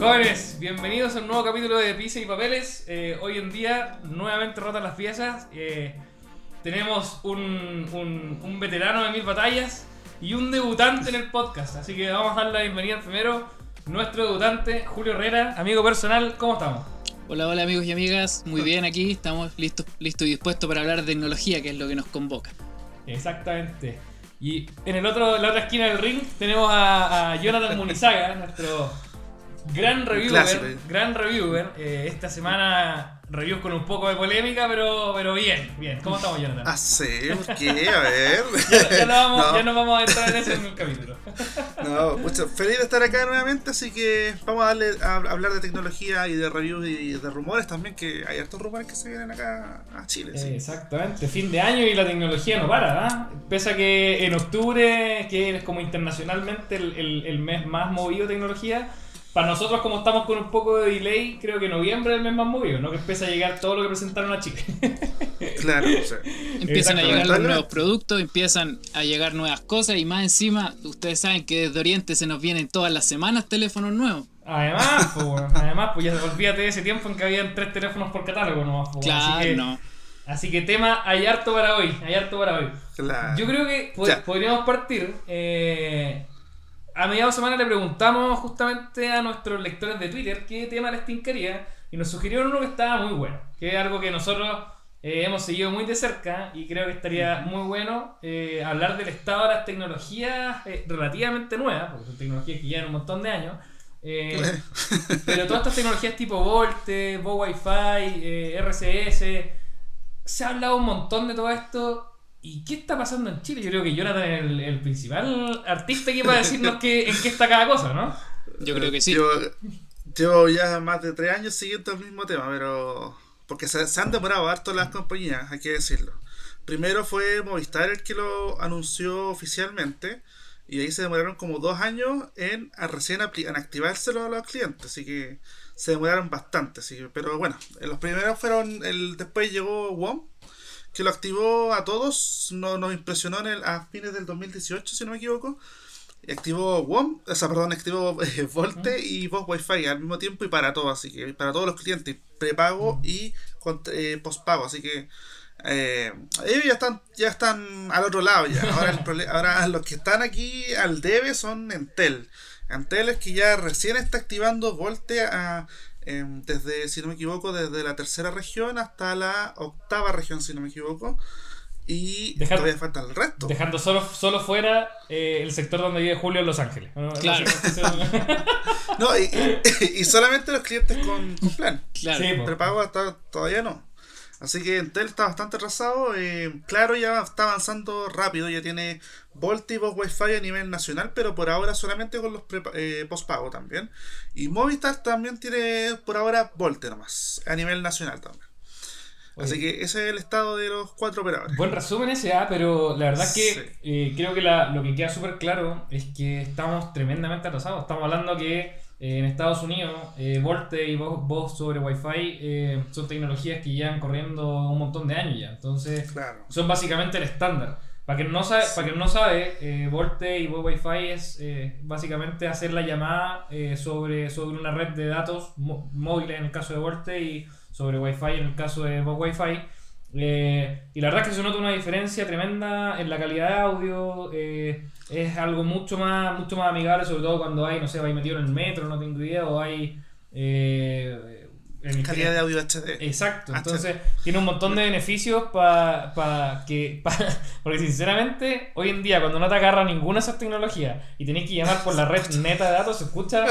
Jóvenes, bienvenidos a un nuevo capítulo de Pizza y Papeles. Eh, hoy en día, nuevamente rotas las piezas. Eh, tenemos un, un- un veterano de mil batallas y un debutante en el podcast. Así que vamos a dar la bienvenida primero, nuestro debutante, Julio Herrera, amigo personal. ¿Cómo estamos? Hola, hola amigos y amigas, muy bien aquí, estamos listos, listos y dispuestos para hablar de tecnología, que es lo que nos convoca. Exactamente. Y en el otro, la otra esquina del ring tenemos a, a Jonathan Munizaga, nuestro gran clásico. reviewer. Gran reviewer. Eh, esta semana reviews con un poco de polémica, pero, pero bien, bien. ¿Cómo estamos, Jonathan? Ah, sí, ¿por qué? A ver. Ya, ya no vamos, No. ya no vamos a entrar en eso en el capítulo. No, mucho, feliz de estar acá nuevamente, así que vamos a darle a, hablar de tecnología y de reviews y de rumores también, que hay hartos rumores que se vienen acá a Chile. Eh, sí. Exactamente, fin de año y la tecnología no para, ¿ah? Pese a que en octubre, que es como internacionalmente el, el- el mes más movido de tecnología, para nosotros como estamos con un poco de delay, creo que noviembre es el mes más movido, ¿no? Que empieza a llegar todo lo que presentaron a Chile. Claro, o sea, Empiezan a llegar los nuevos productos, empiezan a llegar nuevas cosas y más encima, ustedes saben que desde Oriente se nos vienen todas las semanas teléfonos nuevos. Además, pues, bueno, además, pues ya olvídate de ese tiempo en que habían tres teléfonos por catálogo nomás. pues. Claro, así, que, no. así que tema, hay harto para hoy, hay harto para hoy. claro. Yo creo que Ya. podríamos partir. eh, a mediados de semana le preguntamos justamente a nuestros lectores de Twitter qué tema les tincaría y nos sugirieron uno que estaba muy bueno, que es algo que nosotros eh, hemos seguido muy de cerca y creo que estaría muy bueno eh, hablar del estado de las tecnologías eh, relativamente nuevas, porque son tecnologías que llevan un montón de años. eh, pero todas estas tecnologías tipo Volte, Vo Wi-Fi, eh, RCS, se ha hablado un montón de todo esto. ¿Y qué está pasando en Chile? Yo creo que Jonathan es el, el principal artista que va a decirnos qué, en qué está cada cosa, ¿no? Yo creo que sí. Llevo, llevo ya más de tres años siguiendo el mismo tema, pero. Porque se, se han demorado harto las compañías, hay que decirlo. Primero fue Movistar el que lo anunció oficialmente. Y ahí se demoraron como dos años en a recién apli- en activárselo a los clientes. Así que se demoraron bastante. Así que, pero bueno, los primeros fueron. El, después llegó WOM, que lo activó a todos. No, nos impresionó en el, a fines del 2018, si no me equivoco. Activó WOM, o sea, perdón, activó eh, Volte y Voz Wi-Fi al mismo tiempo y para todos, así que para todos los clientes, prepago y con- eh, postpago, así que eh, ellos ya están, ya están al otro lado ya. Ahora, el ahora los que están aquí al debe son Entel. Entel es que ya recién está activando Volte a, em, desde, si no me equivoco, desde la tercera región hasta la octava región, si no me equivoco. Y Dejar- todavía falta el resto. Dejando solo, solo fuera eh, el sector donde vive Julio en Los Ángeles. ¿no? Claro. No, y, y- y solamente los clientes con, con plan. Claro. Sí. Prepago hasta, todavía no. Así que Entel está bastante atrasado. eh, claro, ya está avanzando rápido. Ya tiene Volt y Voz Wi-Fi a nivel nacional, pero por ahora solamente con los eh, postpago también. Y Movistar también tiene por ahora Volte nomás, a nivel nacional también. Así que ese es el estado de los cuatro operadores. Buen resumen ese, ah, pero la verdad es que Sí. eh, creo que la- lo que queda súper claro es que estamos tremendamente atrasados. Estamos hablando que eh, en Estados Unidos eh, Volte y voz, voz sobre Wi-Fi eh, son tecnologías que llevan corriendo un montón de años ya. Entonces Claro. son básicamente el estándar. Para quien no sabe, para quien no sabe eh, Volte y voz Wi-Fi es básicamente hacer la llamada sobre, sobre una red de datos móviles en el caso de Volte y sobre Wi-Fi en el caso de voz Wi-Fi. Eh, y la verdad es que se nota una diferencia tremenda en la calidad de audio. eh, es algo mucho más, mucho más amigable, sobre todo cuando hay, no sé, vais metido en el metro, no tengo idea, o hay. eh, en- Calidad de audio HD. Exacto, entonces tiene un montón de beneficios para que. pa- porque sinceramente, hoy en día, cuando no te agarra ninguna de esas tecnologías y tenés que llamar por la red neta de datos, se escucha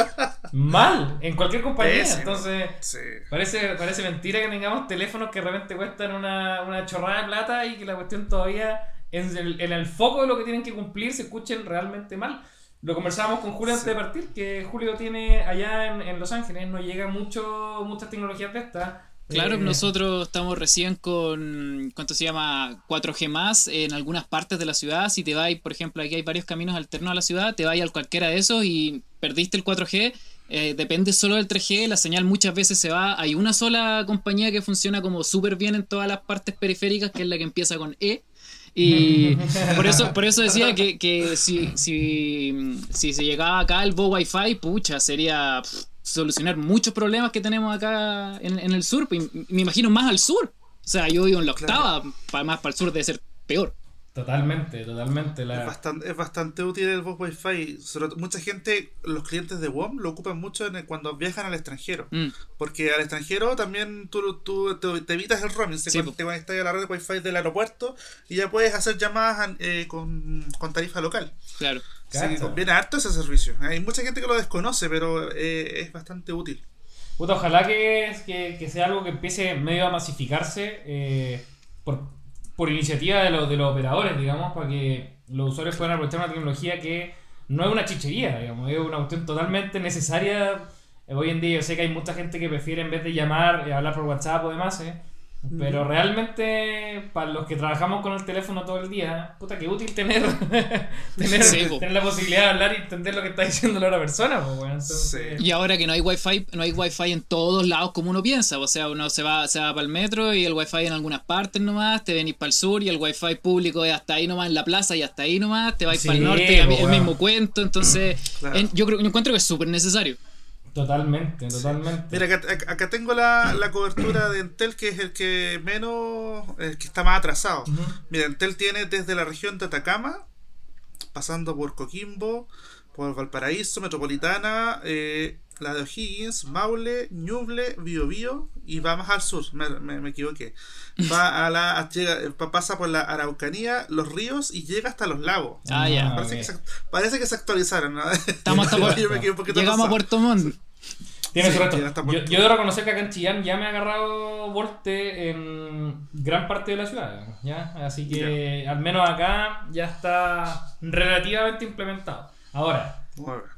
mal en cualquier compañía. Pésimo. Entonces. Sí. Parece, parece mentira que tengamos teléfonos que de repente cuestan una, una chorrada de plata y que la cuestión todavía en el, en el foco de lo que tienen que cumplir se escuchen realmente mal. Lo conversábamos con Julio antes de partir, que Julio tiene allá en, en Los Ángeles, no llega mucho, muchas tecnologías de estas. Claro, Eh, nosotros estamos recién con, ¿cuánto se llama? 4G más en algunas partes de la ciudad. Si te vas, por ejemplo, aquí hay varios caminos alternos a la ciudad, te vas a cualquiera de esos y perdiste el 4G. eh, depende solo del 3G, la señal muchas veces se va. Hay una sola compañía que funciona como súper bien en todas las partes periféricas, que es la que empieza con E. Y por eso, por eso decía que, que si, si, si se llegaba acá el Bo Wi-Fi, pucha, sería pff, solucionar muchos problemas que tenemos acá en, en el sur. Me imagino más al sur. O sea, yo vivo en la octava, para más para el sur debe ser peor. Totalmente, totalmente. La... Es, bastante, es bastante útil el voz Wi-Fi. Sobre- mucha gente, los clientes de WOM lo ocupan mucho en el- cuando viajan al extranjero. Mm. Porque al extranjero también tú, tú te, te evitas el roaming. Sí, te conectas a la red Wi-Fi del aeropuerto y ya puedes hacer llamadas eh, con, con tarifa local. Claro. Así que conviene harto ese servicio. Hay mucha gente que lo desconoce, pero eh, es bastante útil. Puta, ojalá que, que, que sea algo que empiece medio a masificarse eh, por, por iniciativa de los, de los operadores, digamos, para que los usuarios puedan aprovechar una tecnología que no es una chichería, digamos, es una cuestión totalmente necesaria. Eh, Hoy en día yo sé que hay mucha gente que prefiere en vez de llamar, eh, hablar por WhatsApp o demás, eh, pero realmente para los que trabajamos con el teléfono todo el día, puta, que útil tener, tener, Sí, tener la posibilidad de hablar y entender lo que está diciendo la otra persona. pues, bueno, entonces, Y ahora que no hay wifi, no hay wifi en todos lados como uno piensa. O sea, uno se va, se va para el metro y el wifi en algunas partes nomás, te venís para el sur y el wifi público es hasta ahí nomás en la plaza y hasta ahí nomás, te vais Sí, para el norte y el mismo cuento. Entonces, Claro. en- yo creo yo encuentro que es súper necesario. Totalmente, totalmente. Mira, acá, acá- acá tengo la, la cobertura de Entel, que es el que menos, el que está más atrasado. Mira, Entel tiene desde la región de Atacama, pasando por Coquimbo, por Valparaíso, Metropolitana, eh, la de O'Higgins, Maule, Ñuble, Biobío y va más al sur, me, me- me equivoqué. Va a la, a- llega- pa- pasa por la Araucanía, los ríos y llega hasta los lagos. Ah, ya. Parece, que se, parece que se actualizaron, ¿no? Estamos hasta poquito Llegamos a. Puerto Montt. Tiene Sí, hasta Yo, Puerto. yo debo reconocer que acá en Chillán ya me ha agarrado Volte en gran parte de la ciudad. digamos, ¿ya? Así que al menos acá ya está relativamente implementado. Ahora.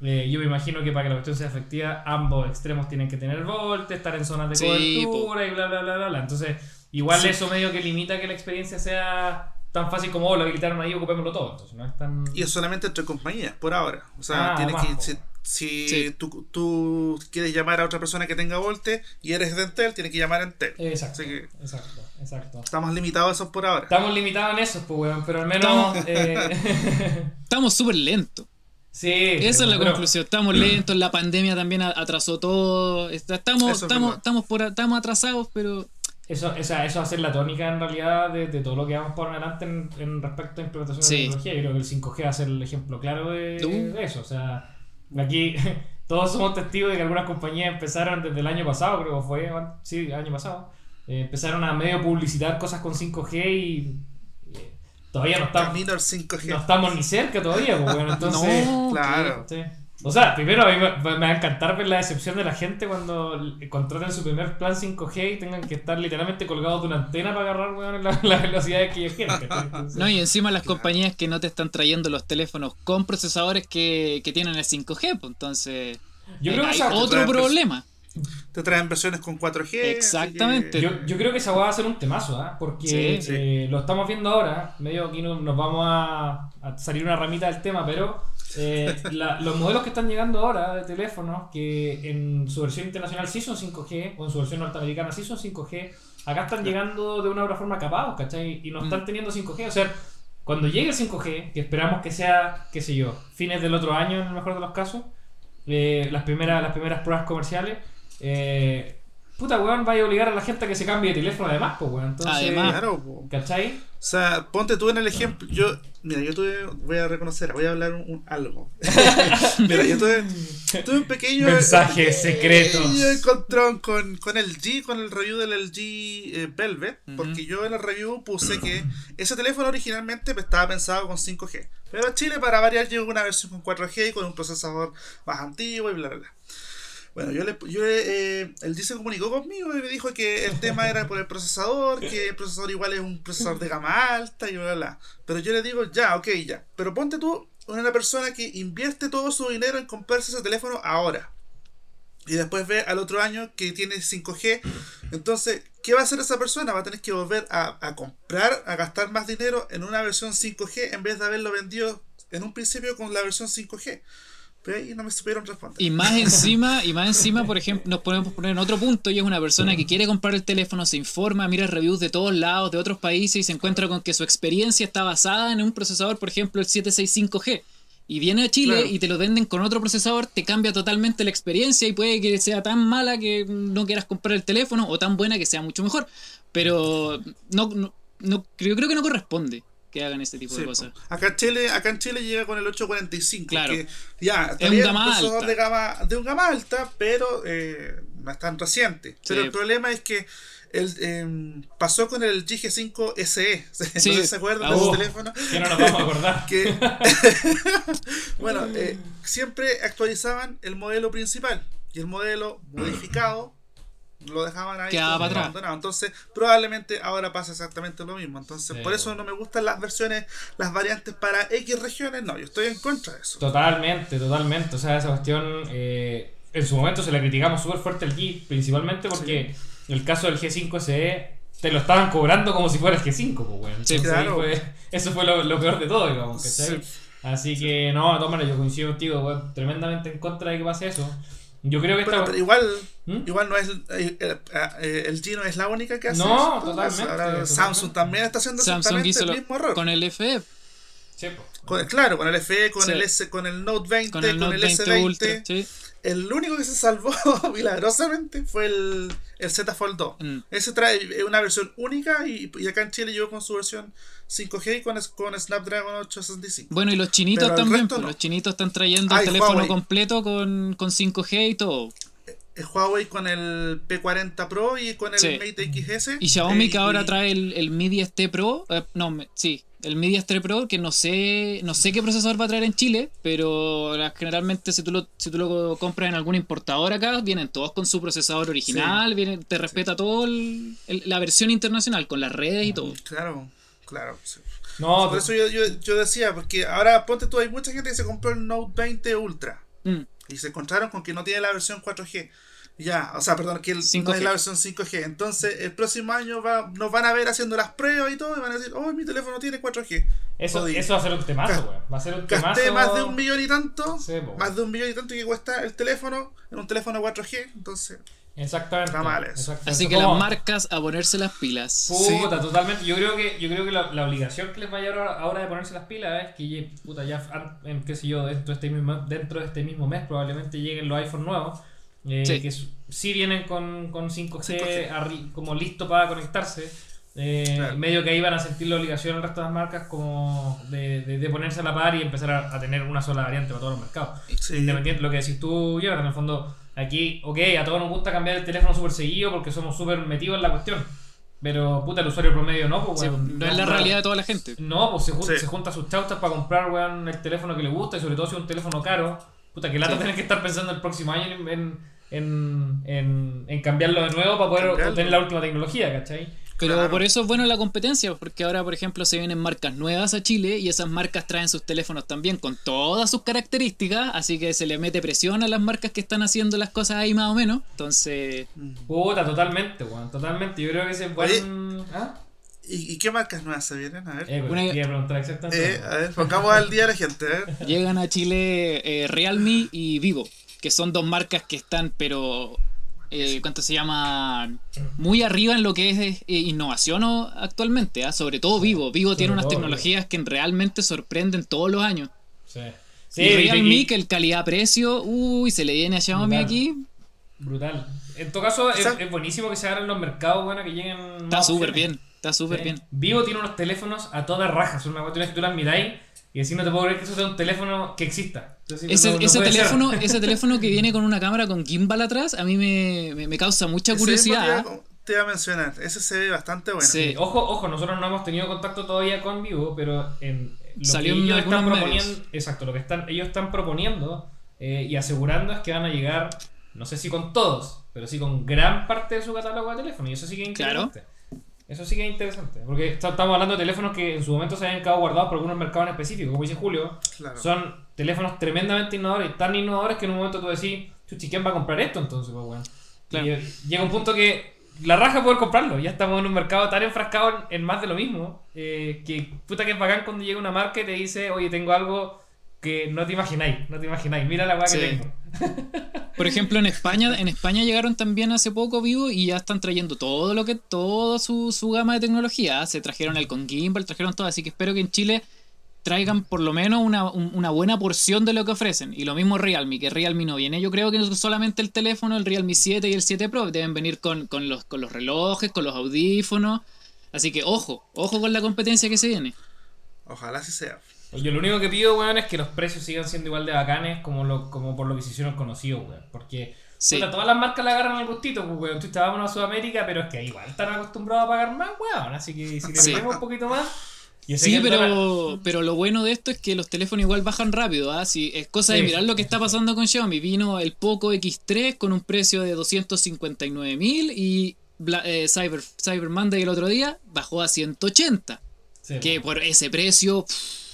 Eh, yo me imagino que para que la cuestión sea efectiva, ambos extremos tienen que tener Volte, estar en zonas de Sí, cobertura y bla, bla, bla, bla, bla. Entonces, igual Sí. eso medio que limita que la experiencia sea tan fácil como oh, lo habilitaron ahí, ocupémoslo todo. Entonces, no es tan. Y es solamente entre compañías, por ahora. O sea, Ah, tienes más, que. po. Si, si Sí. tú, tú quieres llamar a otra persona que tenga Volte y eres de Entel, tienes que llamar a Entel. Exacto, Así que exacto, exacto. estamos limitados a eso por ahora. Estamos limitados en eso, pues, weón, pero al menos. eh, Estamos súper lentos. Sí. Esa es la pero- conclusión. Estamos lentos, la pandemia también a- atrasó todo. Estamos, Eso estamos, estamos, por, estamos atrasados, pero Eso, o sea, eso va a ser la tónica en realidad de, de todo lo que vamos por adelante en, en respecto a implementación Sí. de tecnología. Yo creo que el 5G va a ser el ejemplo claro de, Uh. de eso. O sea, aquí todos somos testigos de que algunas compañías empezaron desde el año pasado, creo que fue, sí, el año pasado, eh, empezaron a medio publicitar cosas con 5G y todavía no estamos, Camino al 5G. no estamos ni cerca todavía. Pues, bueno, entonces, no. claro. Sí. O sea, primero a mí me, me va a encantar ver la decepción de la gente cuando contraten su primer plan 5G y tengan que estar literalmente colgados de una antena para agarrar weón, la, la velocidad que ellos. Entonces, No, y encima las compañías que no te están trayendo los teléfonos con procesadores que, que tienen el 5G, pues entonces yo, eh, creo que hay otro pues, problema. Te traen versiones con 4G. así Exactamente. que- yo, yo creo que esa va a ser un temazo, ¿ah? porque Sí, sí. eh, lo estamos viendo ahora. Medio aquí no- nos vamos a, a salir una ramita del tema, pero eh, la- los modelos que están llegando ahora de teléfonos, que en su versión internacional sí son 5G, o en su versión norteamericana sí son 5G, acá están llegando de una u otra forma capados, ¿cachai? Y no están Mm. teniendo 5G. O sea, cuando llegue el 5G, que esperamos que sea, qué sé yo, fines del otro año en el mejor de los casos, eh, las, primeras, las primeras pruebas comerciales, eh, puta weón, vaya a obligar a la gente a que se cambie de teléfono además, pues weón. Entonces, Además. Claro, po. ¿cachai? O sea, ponte tú en el ejemplo. Yo, mira, yo tuve, voy a reconocer, voy a hablar un, un- algo. mira, yo tuve, tuve un pequeño. Mensajes secretos. pequeño encontrón con, con el G, con el review del LG eh, Velvet. Porque yo en el review puse que ese teléfono originalmente estaba pensado con 5G. Pero Chile, para variar, llegó una versión con 4G y con un procesador más antiguo y bla, bla, bla. Bueno, yo le, yo, eh, G se comunicó conmigo y me dijo que el tema era por el procesador, que el procesador igual es un procesador de gama alta y bla, bla. Pero yo le digo, ya, ok, ya. Pero ponte tú una persona que invierte todo su dinero en comprarse ese teléfono ahora. Y después ve al otro año que tiene 5G. Entonces, ¿qué va a hacer esa persona? Va a tener que volver a, a comprar, a gastar más dinero en una versión 5G en vez de haberlo vendido en un principio con la versión 5G. Pero ahí no me supieron responder. Y más encima, y más encima, por ejemplo, nos podemos poner en otro punto y es una persona que quiere comprar el teléfono, se informa, mira reviews de todos lados, de otros países y se encuentra con que su experiencia está basada en un procesador, por ejemplo, el 765G. y viene a Chile Claro. y te lo venden con otro procesador, te cambia totalmente la experiencia y puede que sea tan mala que no quieras comprar el teléfono o tan buena que sea mucho mejor. Pero no, no, no- yo creo que no corresponde que hagan este tipo Sí, de cosas. acá en Chile, acá en Chile llega con el 845, Claro. que ya Es un gama alta. de gama de un gama alta, pero eh, no es tan reciente. Pero Sí. el problema es que el, em, pasó con el GG5 SE. Sí. No sé si se acuerdan de ese teléfono. Que no nos vamos a acordar. que bueno eh, siempre actualizaban el modelo principal y el modelo modificado lo dejaban ahí Quedaba para atrás. abandonado. entonces probablemente ahora pasa exactamente lo mismo entonces Sí, por eso bueno. no me gustan las versiones las variantes para X regiones no yo estoy en contra de eso Totalmente, totalmente. O sea, esa cuestión eh, en su momento se la criticamos súper fuerte al G, principalmente porque el caso del G5 SE te lo estaban cobrando como si fuera el G5, pues, Entonces, claro. fue- eso fue lo, lo peor de todo, digamos. Así que, no, maneras, yo coincido contigo, tremendamente en contra de que pase eso. Yo creo que esta... pero igual ¿Mm? igual no es eh, eh, eh, el G no es la única que hace No, eso, totalmente, ahora totalmente. Samsung también está haciendo Samsung exactamente hizo el lo- mismo error con el FE, Sí. Con- claro, con el FE, con Sí. el S, con el Note 20, con el Note 20 S20. Ultra. Sí. El único que se salvó milagrosamente fue el, el Z Fold 2. Mm. Ese trae una versión única y, y acá en Chile llegó con su versión 5G con, con Snapdragon 865. Bueno, y los chinitos Pero también, pues, no. los chinitos están trayendo Ah, el teléfono Huawei. completo con, con 5G y todo. El Huawei con el P40 Pro y con el Sí. Mate XS. Y Xiaomi Eh, que ahora y- trae el, el Mi 10T Pro, eh, no, me- sí, el Mi 10T Pro que no sé, no sé qué procesador va a traer en Chile, pero generalmente si tú lo, si tú lo compras en algún importador acá, vienen todos con su procesador original, vienen, te respeta todo el- el- la versión internacional con las redes y todo. Claro, claro. sí. No, Por eso yo, yo, yo decía, porque ahora ponte tú, hay mucha gente que se compró el Note 20 Ultra. Mm, Y se encontraron con que no tiene la versión 4G. Ya, o sea, perdón, que el, no 5G. es la versión 5G. Entonces, el próximo año va, nos van a ver haciendo las pruebas y todo, y van a decir, oh, mi teléfono tiene 4G. eso, eso va a ser un temazo, weón. Va a ser un temazo. Gasté más de un millón y tanto, Sí, más de un millón y tanto que cuesta el teléfono en un teléfono 4G. Entonces, Exactamente. Está mal eso. exactamente. Así que las marcas a ponerse las pilas. Puta, totalmente. Yo creo que, yo creo que la, la obligación que les vaya ahora, ahora de ponerse las pilas es que puta, ya en, qué sé yo, dentro de este mismo, dentro de este mismo mes probablemente lleguen los iPhone nuevos. eh, Sí. Que sí vienen con, con 5G, 5G. arri- como listo para conectarse. Eh, Claro. Medio que ahí van a sentir la obligación el resto de las marcas como de, de, de ponerse a la par y empezar a, a tener una sola variante para todos los mercados. sí. Independiente de lo que decís tú, Jonathan, en el fondo, aquí, ok, a todos nos gusta cambiar el teléfono súper seguido porque somos súper metidos en la cuestión. Pero, puta, el usuario promedio no, pues, Sí, weón. no es la realidad de toda la gente. No, pues se, jun- Sí. se junta sus chautas para comprar, weón, el teléfono que le gusta y sobre todo si es un teléfono caro. Puta, que lata Sí. tener que estar pensando el próximo año en, en, en, en- cambiarlo de nuevo para poder obtener la última tecnología, ¿cachai? Pero Claro. por eso es bueno la competencia, porque ahora, por ejemplo, se vienen marcas nuevas a Chile y esas marcas traen sus teléfonos también con todas sus características, así que se le mete presión a las marcas que están haciendo las cosas ahí más o menos. Entonces, Puta, totalmente, weón, totalmente. Yo creo que ese es buen. ¿Ah? ¿Y, y qué marcas nuevas se vienen? A ver. Eh, pues, Una- quería preguntar exactamente. Eh, a ver, pongamos al día a la gente. Llegan a Chile eh, Realme y Vivo, que son dos marcas que están, pero, eh, ¿cuánto se llama? Muy arriba en lo que es eh, innovación o- actualmente, ¿ah? sobre todo Vivo. Vivo tiene unas tecnologías que realmente sorprenden todos los años. Sí. Sí, y Realme, que el calidad-precio, uy, se le viene a Xiaomi Brutal. aquí. Brutal. En todo caso, es, buenísimo que se abran los mercados, bueno, que lleguen. Está súper bien, está súper Sí. bien. Vivo tiene unos teléfonos a toda raja. Son una cuestión que tú las miráis y decís, no te puedo creer que eso sea un teléfono que exista. Entonces, Ese, no- no ese puede ser. teléfono, ese teléfono que viene con una cámara con gimbal atrás, a mí me, me- me causa mucha Ese mismo te, curiosidad. ¿ah? iba, te iba a mencionar. Ese se ve bastante bueno. Sí. Ojo, ojo, nosotros no hemos tenido contacto todavía con Vivo, pero en lo Salió que en ellos están proponiendo, medios. exacto, lo que están, ellos están proponiendo eh, y asegurando es que van a llegar, no sé si con todos, pero sí con gran parte de su catálogo de teléfono y eso sí que es Claro. interesante. Eso sí que es interesante, porque est- estamos hablando de teléfonos que en su momento se habían quedado guardados por algunos mercados en específico, como dice Julio, Claro. son teléfonos tremendamente innovadores, tan innovadores que en un momento tú decís, chuchi, ¿quién va a comprar esto entonces? Pues, bueno. Claro. Y llega un punto que la raja poder comprarlo, ya estamos en un mercado tan enfrascado en, en más de lo mismo, eh, que puta que es bacán cuando llega una marca y te dice, oye, tengo algo que no te imagináis, no te imagináis, mira la weá Sí. que tengo. Por ejemplo, en España, en España llegaron también hace poco Vivo y ya están trayendo todo lo que, toda su, su gama de tecnología. Se trajeron el con gimbal, trajeron todo, así que espero que en Chile traigan por lo menos una, un- una buena porción de lo que ofrecen. Y lo mismo Realme, que Realme no viene. Yo creo que solamente el teléfono, el Realme 7 y el 7 Pro deben venir con, con los, con los relojes, con los audífonos. Así que ojo, ojo con la competencia que se viene. Ojalá así sea. Yo lo único que pido, weón, es que los precios sigan siendo igual de bacanes como, lo, como por lo que se hicieron conocidos, weón. Porque Sí. puta, todas las marcas le agarran al gustito, pues, weón. Tú estábamos a Sudamérica, pero es que igual están acostumbrados a pagar más, weón. Así que si le Sí. un poquito más. Sí, pero, pero lo bueno de esto es que los teléfonos igual bajan rápido. ¿ah? Sí, es cosa de Sí, mirar lo que está pasando con Xiaomi. Vino el Poco X3 con un precio de 259 mil y Bla- eh, Cyber, Cyber Monday el otro día bajó a 180. Sí, Que por ese precio, pff,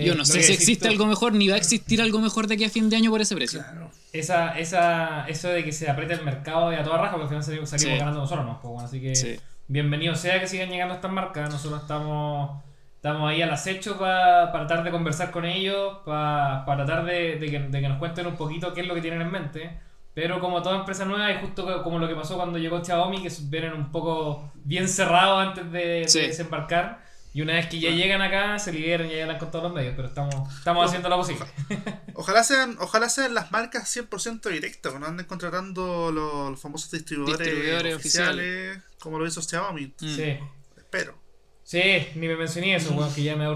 Sí, yo no sé si existe algo mejor, ni va a existir algo mejor de aquí a fin de año por ese precio. Claro. Esa, esa, eso de que se apriete el mercado y a toda raja, porque al final salimos, salimos Sí. ganando nosotros, ¿no? Pues, bueno, así que Sí. bienvenido sea que sigan llegando estas marcas. Nosotros estamos, estamos ahí al acecho pa- para tratar de conversar con ellos, pa- para tratar de, de que, de que nos cuenten un poquito qué es lo que tienen en mente. Pero como toda empresa nueva, y justo co- como lo que pasó cuando llegó Xiaomi, que vienen un poco bien cerrados antes de, desembarcar. Y una vez que ya llegan acá, se liberan y ya llegan con todos los medios. Pero estamos, estamos haciendo lo posible. Ojalá sean, ojalá sean las marcas 100% directas, que no anden contratando los, los famosos distribuidores, Distribuidores oficiales, como lo hizo Xiaomi. Mm. Sí. Espero. Sí, ni me mencioné eso, weón, que ya me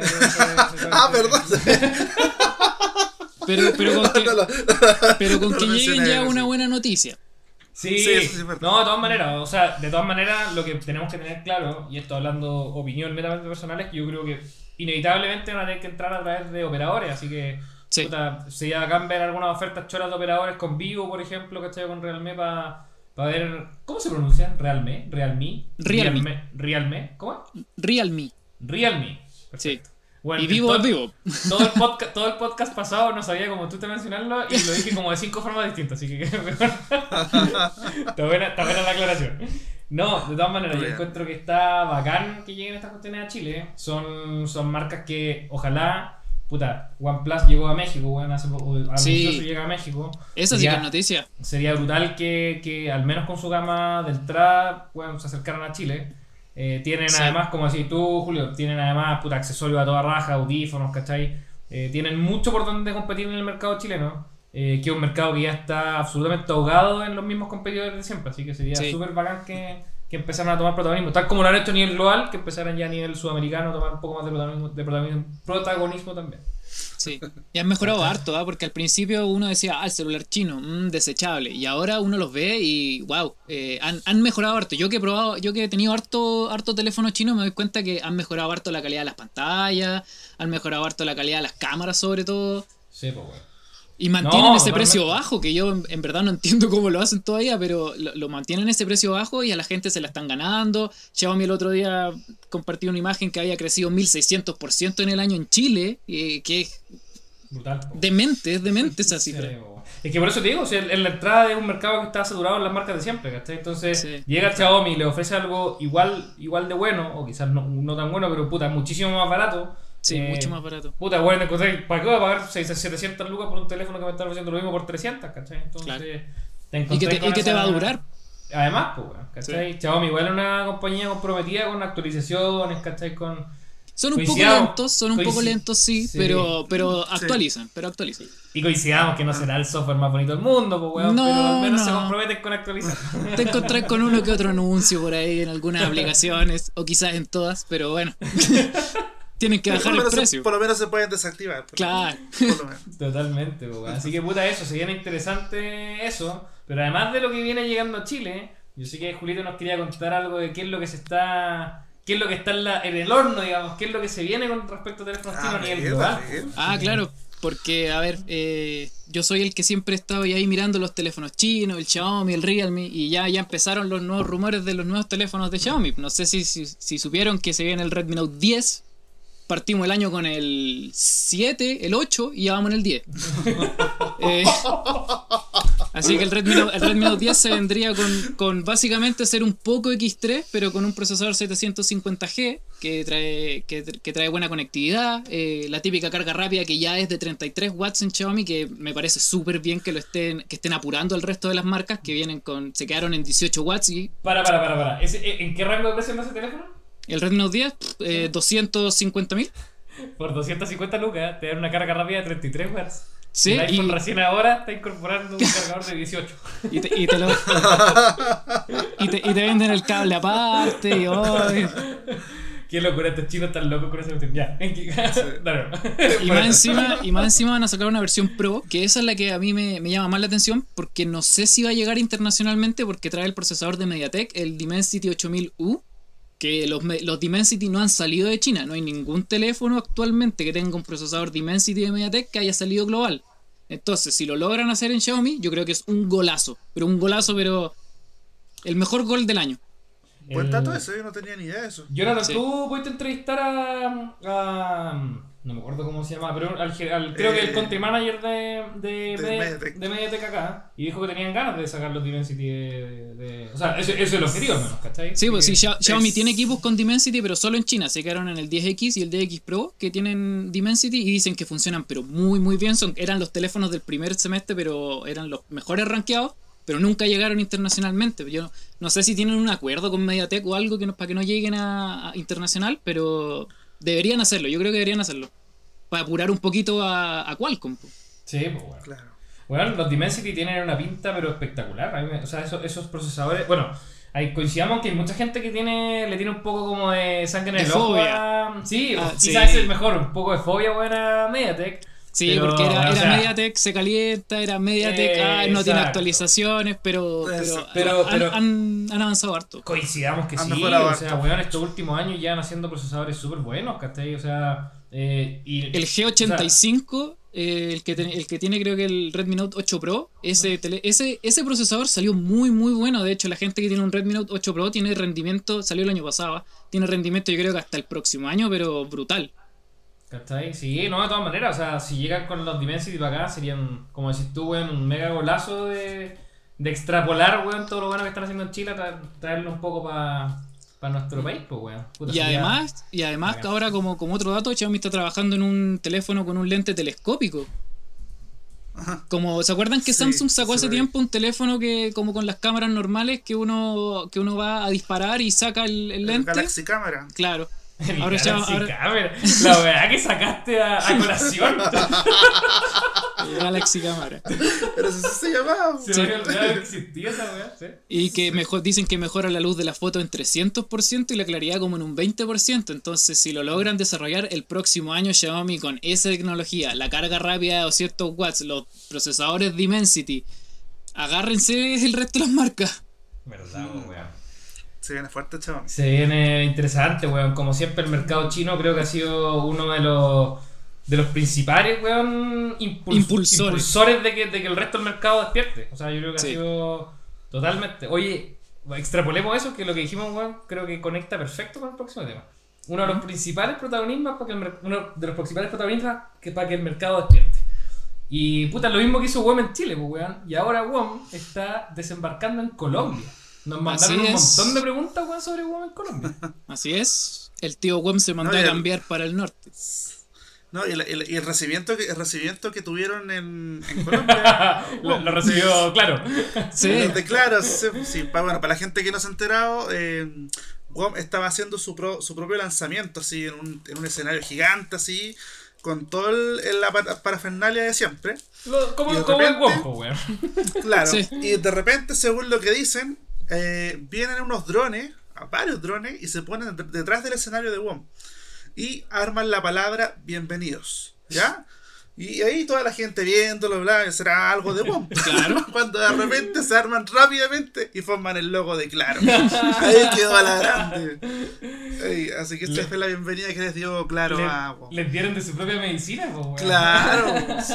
eso. de- de- Ah, perdón. Pero, pero con que, No, no. pero con que lleguen ya una buena noticia. Sí, Sí, eso sí no, de todas maneras, o sea, de todas maneras, lo que tenemos que tener claro, y esto hablando opinión netamente personal, es que yo creo que inevitablemente van a tener que entrar a través de operadores, así que Sí. puta, sería bacán ver algunas ofertas choras de operadores con Vivo, por ejemplo, ¿cachai? Con Realme para ver. ¿Cómo se pronuncia? ¿Realme? ¿Realme? Realme. Realme. ¿Realme? ¿Cómo? Realme. Realme. Perfecto. Bueno, y vivo todo- vivo. Todo el, podcast, todo el podcast pasado no sabía cómo tú te mencionarlo y lo dije como de cinco formas distintas, así que mejor. está, buena, está buena la aclaración. No, de todas maneras, yo encuentro que está bacán que lleguen estas cuestiones a Chile. Son, son marcas que ojalá. Puta, OnePlus llegó a México, bueno, hace poco, Sí. llega a México. Esa sí que es noticia. Sería brutal que, que al menos con su gama del TRA bueno, se acercaran a Chile. Eh, tienen Sí. además, como decís tú, Julio, tienen además puta, accesorios a toda raja, audífonos, ¿cachai? Eh, tienen mucho por donde competir en el mercado chileno, eh, que es un mercado que ya está absolutamente ahogado en los mismos competidores de siempre, así que sería Sí. súper bacán que, que empezaran a tomar protagonismo, tal como lo han hecho a nivel global, que empezaran ya a nivel sudamericano a tomar un poco más de protagonismo, de protagonismo, protagonismo también. Sí. Y han mejorado harto, ¿ah? porque al principio uno decía, ah, el celular chino, mm, desechable. Y ahora uno los ve y, wow, han, han mejorado harto. Yo que he probado, yo que he tenido harto, harto teléfono chino, me doy cuenta que han mejorado harto la calidad de las pantallas, han mejorado harto la calidad de las cámaras sobre todo. Sí, pues bueno. Y mantienen No, ese totalmente. precio bajo, que yo en, en verdad no entiendo cómo lo hacen todavía, pero lo, lo mantienen ese precio bajo y a la gente se la están ganando. Xiaomi el otro día compartió una imagen que había crecido 1600% en el año en Chile, eh, que es Brutal. demente, es demente esa cifra. Es que por eso te digo, o sea, en la entrada de un mercado que está saturado en las marcas de siempre, ¿cachai? Entonces Sí. llega Xiaomi y le ofrece algo igual, igual de bueno, o quizás no, no tan bueno, pero puta, muchísimo más barato. Sí, Eh, mucho más barato. Puta, bueno, encontré, ¿para qué voy a pagar 600, 700 lucas por un teléfono que me está ofreciendo lo mismo por 300, ¿cachai? Entonces, Claro. te Y que encontré te, y que te va a durar. Además, pues, weón, ¿cachai? Xiaomi igual es una compañía comprometida con actualizaciones, ¿cachai? Con... Son un poco lentos, son un poco lentos, sí, Sí. pero, pero actualizan, pero actualizan. Y coincidamos que no será el software más bonito del mundo, pues, weón, No, pero al menos se no. comprometen con actualizar. Te encontrás con uno que otro anuncio por ahí en algunas aplicaciones, o quizás en todas, pero bueno. Tienen que bajar el menos se, precio. por lo menos se pueden desactivar. por- Claro. Totalmente, pues. Así que puta eso, se viene interesante eso. Pero además de lo que viene llegando a Chile, yo sé que Julito nos quería contar algo de qué es lo que se está. qué es lo que está en, la- en el horno, digamos, qué es lo que se viene con respecto a teléfonos chinos a Ah, nivel global. Ah, claro, porque, a ver, eh, yo soy el que siempre he estado ahí mirando los teléfonos chinos, el Xiaomi, el Realme, y ya, ya empezaron los nuevos rumores de los nuevos teléfonos de Xiaomi. No sé si, si, si supieron que se viene el Redmi Note 10. Partimos el año con el 7, el 8 y ya vamos en el 10. Eh, así que el Redmi, Note, el Redmi Note 10 se vendría con, con básicamente ser un poco X3, pero con un procesador 750G que trae, que, que trae buena conectividad, eh, la típica carga rápida que ya es de 33 watts en Xiaomi, que me parece súper bien que lo estén, que estén apurando al resto de las marcas que vienen con, se quedaron en 18 watts y Para, para, para, para. ¿Ese- ¿En qué rango de precio ese teléfono? El Redmi Note 10, eh, 250 mil. Por 250 lucas te dan una carga rápida de 33 watts. Sí, el iPhone y- recién ahora está incorporando un cargador de 18. Y te, y te lo- y te- y te venden el cable aparte. Y, ay. Qué locura, estos chinos están locos con esa cuestión. Ya. Y más, encima, y más encima van a sacar una versión Pro, que esa es la que a mí me, me llama más la atención, porque no sé si va a llegar internacionalmente, porque trae el procesador de MediaTek, el Dimensity 8000U, que los, me- los Dimensity no han salido de China. No hay ningún teléfono actualmente que tenga un procesador Dimensity de MediaTek que haya salido global. Entonces, si lo logran hacer en Xiaomi, yo creo que es un golazo. Pero un golazo, pero el mejor gol del año. Buen dato ese, yo no tenía ni idea de eso. Jonathan, Sí. tú pudiste entrevistar a, a- No me acuerdo cómo se llama, pero al, creo que el Eh, country manager de, de, de de- Mediatek. de Mediatek acá. Y dijo que tenían ganas de sacar los Dimensity de. de- o sea, eso, eso es el objetivo al menos, ¿cachai? Sí, pues sí, Xiaomi es- tiene equipos con Dimensity, pero solo en China. Se quedaron en el 10X y el 10X Pro que tienen Dimensity y dicen que funcionan, pero muy, muy bien. Son, eran los teléfonos del primer semestre, pero eran los mejores rankeados, pero nunca llegaron internacionalmente. Yo no, no sé si tienen un acuerdo con MediaTek o algo que no- para que no lleguen a, a internacional, pero deberían hacerlo. Yo creo que deberían hacerlo. Para apurar un poquito a, a Qualcomm. po. Sí, pues bueno. Claro. Bueno, los Dimensity tienen una pinta pero espectacular. A mí me- o sea, esos, esos procesadores. Bueno, ahí coincidamos que hay mucha gente que tiene le tiene un poco como de sangre en De el ojo. a- Sí, Ah, quizás sí. es el mejor. Un poco de fobia buena Mediatek. Sí, Pero, porque era, o sea, MediaTek, se calienta, era MediaTek, Eh, ah, no tiene actualizaciones, pero, pero, Exacto. Pero- han, pero- han- han avanzado harto. Coincidamos que Han sí. O sea, weón, estos últimos años ya van haciendo procesadores súper buenos, ¿cachai? O sea. Eh, y, El G85, eh, el, que ten- el que tiene creo que el Redmi Note 8 Pro, ese, tele- ese, ese procesador salió muy muy bueno. De hecho, la gente que tiene un Redmi Note 8 Pro tiene rendimiento, salió el año pasado, tiene rendimiento yo creo que hasta el próximo año, pero brutal. ¿Cachai? Sí, no, de todas maneras, o sea, si llegan con los Dimensity para acá, serían, como decís tú, weón, un mega golazo de, de extrapolar, weón, todo lo bueno que están haciendo en Chile, tra- traerlo un poco para nuestro país, pues, weón. Puta, Y además, y además que ahora como, como otro dato, Xiaomi está trabajando en un teléfono con un lente telescópico. Ajá. Como, ¿se acuerdan que Sí, Samsung sacó sí hace tiempo un teléfono que como con las cámaras normales que uno que uno va a disparar y saca el, el El lente? Galaxy Cámara. Claro. Ahora ya- ahora- Camera, la weá que sacaste a, a colación. Galaxy Cámara. Pero si se llamaba. Se Sí. existía esa weá, ¿sí? Y que mejor dicen que mejora la luz de la foto en 300% y la claridad como en un 20%. Entonces, si lo logran desarrollar el próximo año Xiaomi con esa tecnología, la carga rápida de 200 watts, los procesadores Dimensity, agárrense el resto de las marcas. Verdad, weón. Se viene fuerte, chaval. Se viene interesante, weón. Como siempre, el mercado chino creo que ha sido uno de los de los principales, weón, impuls- Impulsores. impulsores de que, de que el resto del mercado despierte. O sea, yo creo que Sí. ha sido totalmente. Oye, extrapolemos eso, que lo que dijimos, weón, creo que conecta perfecto con el próximo tema. Uno de los principales protagonistas para que el uno de los principales protagonistas que para que el mercado despierte. Y puta, lo mismo que hizo WOM en Chile, pues, weón. Y ahora WOM está desembarcando en Colombia. Nos mandaron Así un es. montón de preguntas, weón, sobre WOM en Colombia. Así es. El tío Wem se mandó No, y a el- cambiar para el norte. No, y, el, el- y el recibimiento que el recibimiento que tuvieron en, en Colombia. lo, lo recibió, claro. Sí. Desde claro, sí, sí, pa- bueno, para la gente que no se ha enterado, eh, WOM estaba haciendo su, pro- su propio lanzamiento, así, en un, en un escenario gigante, así, con toda la para- parafernalia de siempre. Lo- como Y de como el repente- guapo, weón. Claro, Sí. y de repente, según lo que dicen, eh, vienen unos drones, varios drones, y se ponen de- detrás del escenario de WOM. Y arman la palabra bienvenidos, ¿ya? Y ahí toda la gente viéndolo, bla, será algo de WOM. Claro. Cuando de repente se arman rápidamente y forman el logo de Claro. Ahí quedó a la grande. Ey, así que esta fue la bienvenida que les dio Claro Le- a WOM. les dieron de su propia medicina, pues, weón. Claro, sí.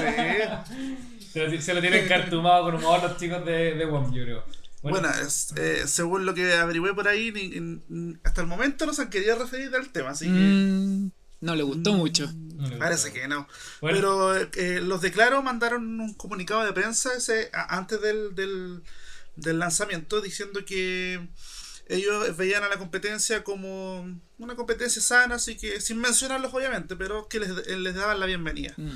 Se lo, se lo tienen cartumado con humor los chicos de, de WOM, yo creo. Bueno, es- eh, según lo que averigüé por ahí, ni- ni- ni- hasta el momento no se han querido referir al tema, así que Mm, no le gustó mucho. no le parece que no. Bueno. Pero eh, los de Claro mandaron un comunicado de prensa ese, a- antes del, del, del lanzamiento diciendo que ellos veían a la competencia como una competencia sana, así que sin mencionarlos obviamente, pero que les, les daban la bienvenida. Mm.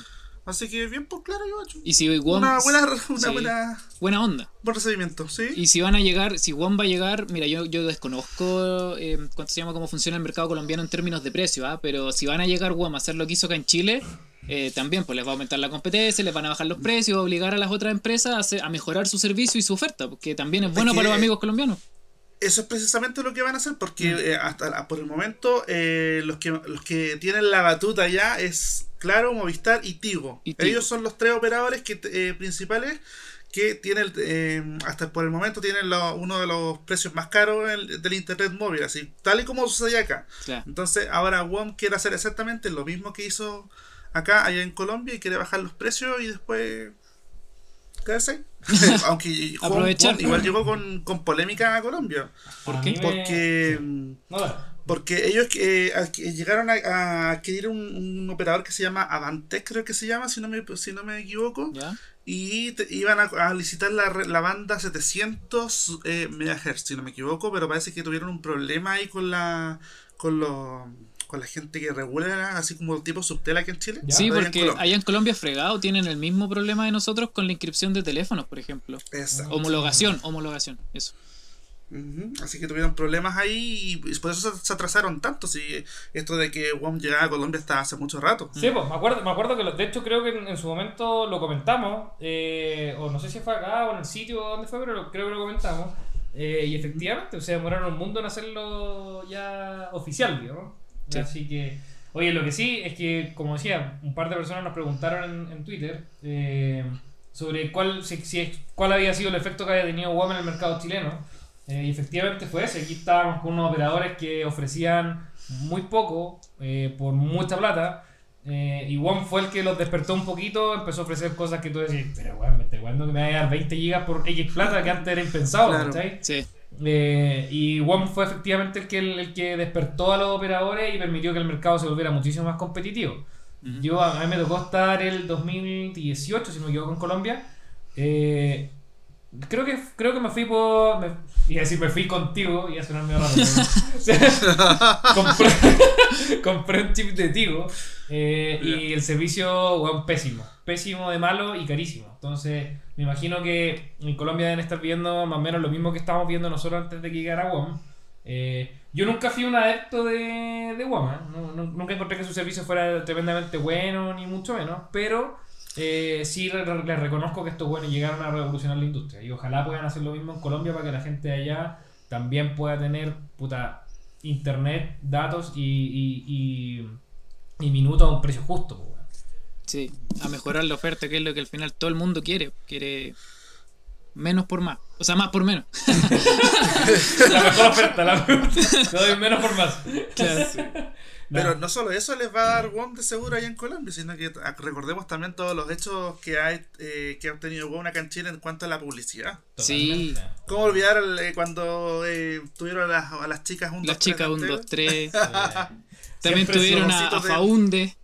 Así que bien, pues claro, yo. Y si Una buena, una sí, buena, buena onda. buen recibimiento, ¿sí? Y si van a llegar, si WOM va a llegar, mira, yo, yo desconozco eh, cuánto se llama cómo funciona el mercado colombiano en términos de precio, ¿ah? pero si van a llegar WOM a hacer lo que hizo acá en Chile, eh, también pues les va a aumentar la competencia, les van a bajar los precios, va a obligar a las otras empresas a, hacer- a mejorar su servicio y su oferta, porque también es bueno que- para los amigos colombianos. Eso es precisamente lo que van a hacer, porque Mm. eh, hasta por el momento eh, los, que, los que tienen la batuta ya es Claro, Movistar y Tigo. Y Tigo. Ellos son los tres operadores que, eh, principales que tienen, eh, hasta por el momento, tienen lo- uno de los precios más caros en- del Internet móvil, así tal y como sucede acá. Entonces, ahora WOM quiere hacer exactamente lo mismo que hizo acá, allá en Colombia, y quiere bajar los precios y después quedarse. Aunque. WOM igual llegó con, con polémica a Colombia. ¿Por qué? Porque, Sí. No. Porque ellos eh, llegaron a, a adquirir un, un operador que se llama Avantec, creo que se llama, si no me, si no me equivoco. ¿Ya? Y te- iban a, a licitar la, la banda 700 eh, MHz, si no me equivoco, pero parece que tuvieron un problema ahí con la con los con la gente que regula, así como tipo Subtel aquí en Chile. Ya. Sí, Allá en porque allá en Colombia fregado tienen el mismo problema de nosotros con la inscripción de teléfonos, por ejemplo. Exacto. Homologación, homologación, eso. Así que tuvieron problemas ahí y por eso se, se atrasaron tanto. Si esto de que WOM llegaba a Colombia hasta hace mucho rato. Sí, pues me acuerdo, me acuerdo que lo- de hecho creo que en, en su momento lo comentamos, eh, o no sé si fue acá o en el sitio donde fue, pero lo- creo que lo comentamos. eh, y efectivamente, o sea, demoraron un mundo en hacerlo ya oficial, digamos. Sí. Así que, oye, lo que sí es que, como decía, un par de personas nos preguntaron en, en Twitter eh, sobre cuál, si, si cuál había sido el efecto que había tenido WOM en el mercado chileno. Eh, y efectivamente fue ese. Aquí estábamos con unos operadores que ofrecían muy poco eh, por mucha plata. eh, y WOM fue el que los despertó un poquito, empezó a ofrecer cosas que tú decís, pero weón, me estoy jugando que me va a dar 20 gigas por X plata que antes era impensado, Claro. ¿cachai? Sí. Eh, y WOM fue efectivamente el que, el, que despertó a los operadores y permitió que el mercado se volviera muchísimo más competitivo. Yo, a mí me tocó estar el 2018, si no me equivoco, en Colombia. Eh, creo, que, creo que me fui por. Me, iba a decir, me fui contigo, y a sonar medio raro. pero- compré, compré un chip de Tigo eh, y el servicio, weón, pésimo. Pésimo de malo y carísimo. Entonces, me imagino que en Colombia deben estar viendo más o menos lo mismo que estábamos viendo nosotros antes de que llegara WOM. Eh, yo nunca fui un adepto de, de WOM, ¿eh? No- no- nunca encontré que su servicio fuera tremendamente bueno, ni mucho menos, pero eh, sí le, le reconozco que estos buenos llegaron a revolucionar la industria y ojalá puedan hacer lo mismo en Colombia para que la gente de allá también pueda tener puta, internet, datos y, y, y, y minutos a un precio justo. pues. Sí, a mejorar la oferta, que es lo que al final todo el mundo quiere. Quiere menos por más. O sea, más por menos. La mejor oferta, la mejor. Te doy menos por más. Claro. Pero no solo eso les va a dar WOM de seguro allá en Colombia, sino que recordemos también todos los hechos que, hay, eh, que ha obtenido WOM acá en Chile en cuanto a la publicidad. Sí. Totalmente. ¿Cómo olvidar el, eh, cuando eh, tuvieron a las, a las chicas un Las dos, tres chicas 1, entero? 2, 3. Eh, También siempre tuvieron a, de- Faunde.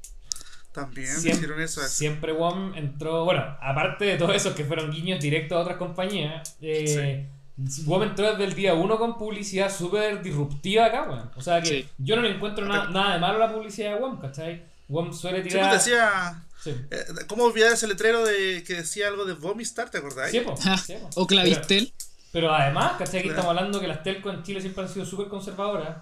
También Siempre, hicieron eso. siempre WOM entró, bueno, aparte de todo eso que fueron guiños directos a otras compañías, eh, WOM entró desde el día uno con publicidad súper disruptiva acá, weón. O sea que Sí. yo no le encuentro na- nada de malo a la publicidad de WOM, ¿cachai? WOM suele tirar... pues decía. Sí, eh, ¿Cómo olvidar ese letrero de que decía algo de Vomistar? ¿Te acordás? Sí, po, sí, po. o Clavistel. Pero además, ¿cachai? Aquí Claro. estamos hablando que las telcos en Chile siempre han sido súper conservadoras.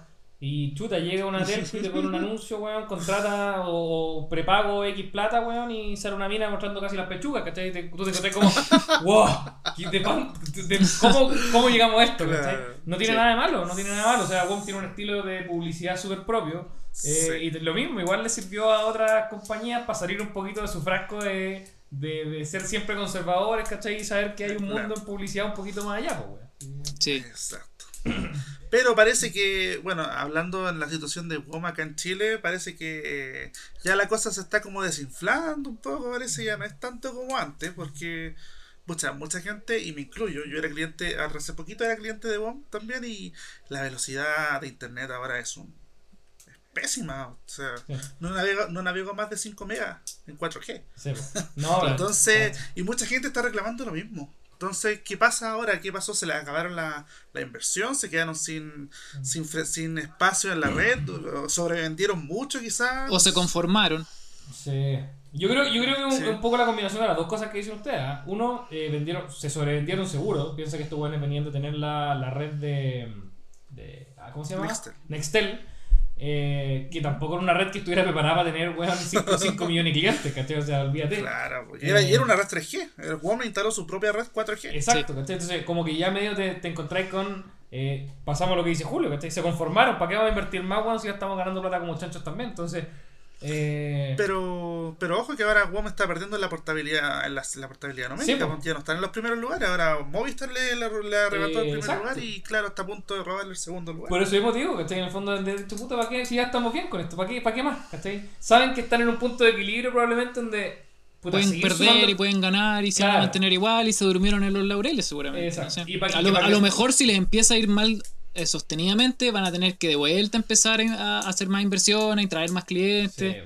Y chuta, llega una y te pone un anuncio, weón, contrata o, prepago X plata, weón, y sale una mina mostrando casi las pechugas, ¿cachai? Te- tú te encontrás como, wow, ¿qué- de pan- de- ¿cómo, ¿cómo llegamos a esto? ¿cachai? Claro. No tiene Sí. nada de malo, no tiene nada de malo. O sea, WOM tiene un estilo de publicidad súper propio. eh, Sí. Y lo mismo, igual le sirvió a otras compañías para salir un poquito de su frasco de, de, de ser siempre conservadores, ¿cachai? Y saber que hay un mundo en publicidad un poquito más allá, pues, weón. Sí. Exacto. Pero parece que, bueno, hablando en la situación de WOM acá en Chile, parece que eh, ya la cosa se está como desinflando un poco, parece ya no es tanto como antes, porque mucha, mucha gente, y me incluyo, yo era cliente, hace poquito era cliente de WOM también, y la velocidad de internet ahora es un es pésima, o sea, Sí. no navego, no navego más de 5 megas en 4G. Sí. No, Entonces, y mucha gente está reclamando lo mismo. Entonces, ¿qué pasa ahora? ¿Qué pasó? ¿Se les acabaron la, la inversión? ¿Se quedaron sin, sin, fre- sin espacio en la red? ¿O ¿Sobrevendieron mucho quizás? O se conformaron. Sí. Yo creo, yo creo que es un, Sí. un poco la combinación de las dos cosas que dicen ustedes. ¿ah? Uno, eh, vendieron, se sobrevendieron seguro. Piensa que estos buenos venían de tener la, la red de, de- ah, ¿Cómo se llama? Nextel. Nextel. Eh, que tampoco era una red que estuviera preparada para tener 5, millones de clientes, ¿cachai? O sea, olvídate. Claro, pues, y era, y era una red 3G. El Walmart instaló su propia red 4G. Exacto, ¿cachai? Entonces, como que ya medio te, te encontráis con. eh, pasamos lo que dice Julio, ¿cachai? Se conformaron. ¿Para qué vamos a invertir más, weón, si ya estamos ganando plata como chanchos también? Entonces. Eh, Pero, pero ojo que ahora Walmart está perdiendo en la portabilidad, en la, la portabilidad numérica, Sí, po. porque ya no están en los primeros lugares. Ahora Movistar le, le, le arrebató el Eh, primer exacto. lugar y claro, está a punto de robarle el segundo lugar. Por eso mismo digo, ¿cachai? En el fondo, de tu puta, ¿para qué? Si ya estamos bien con esto, ¿para qué, ¿para qué más? ¿cachai? Saben que están en un punto de equilibrio probablemente donde. puta, pueden perder sumando- y pueden ganar y se van a mantener igual y se durmieron en los laureles seguramente. Lo, a lo mejor si les empieza a ir mal eh, sostenidamente van a tener que de vuelta empezar a, a hacer más inversiones y traer más clientes. Sí.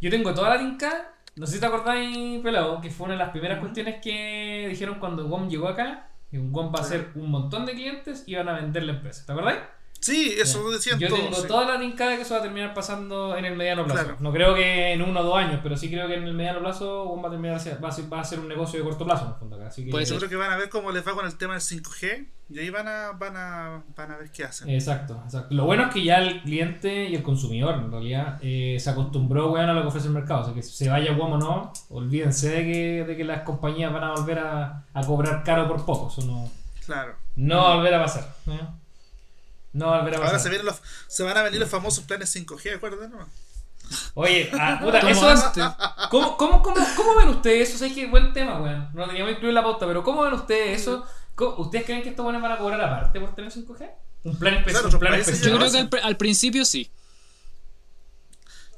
Yo tengo toda la tinca. No sé si te acordáis, pelado, que fue una de las primeras cuestiones que dijeron cuando WOM llegó acá. Que WOM va a ser un montón de clientes y van a vender la empresa. ¿Te acordáis? Sí, eso decían Yo todos. tengo sí. toda la tinca de que eso va a terminar pasando en el mediano plazo. Claro. No creo que en uno o dos años, pero sí creo que en el mediano plazo va a terminar a va a ser, va a ser un negocio de corto plazo en el fondo acá. Así que, Puede Yo creo que van a ver cómo les va con el tema del 5G y ahí van a, van a, van a ver qué hacen. Exacto, exacto. Lo bueno es que ya el cliente y el consumidor, en realidad, eh, se acostumbró weón, a lo que ofrece el mercado. O sea, que se vaya WOM o no, olvídense de que, de que las compañías van a volver a, a cobrar caro por poco. Eso no, Claro. no va a volver a pasar. ¿eh? No va a pasar. Ahora se, vienen los, se van a venir los famosos planes 5G, acuerdan? No? Oye, ah, puta, ¿Cómo eso es- antes? ¿Cómo, cómo, cómo, cómo ven ustedes eso? ¿Sabes qué buen tema, weón? No lo teníamos incluido en la pauta, pero ¿cómo ven ustedes eso? ¿Cómo- ¿Ustedes creen que estos buenos van a cobrar aparte por tener 5G? Un plan especial. Claro, un otros plan países especial. Yo creo que al, pr- al principio sí.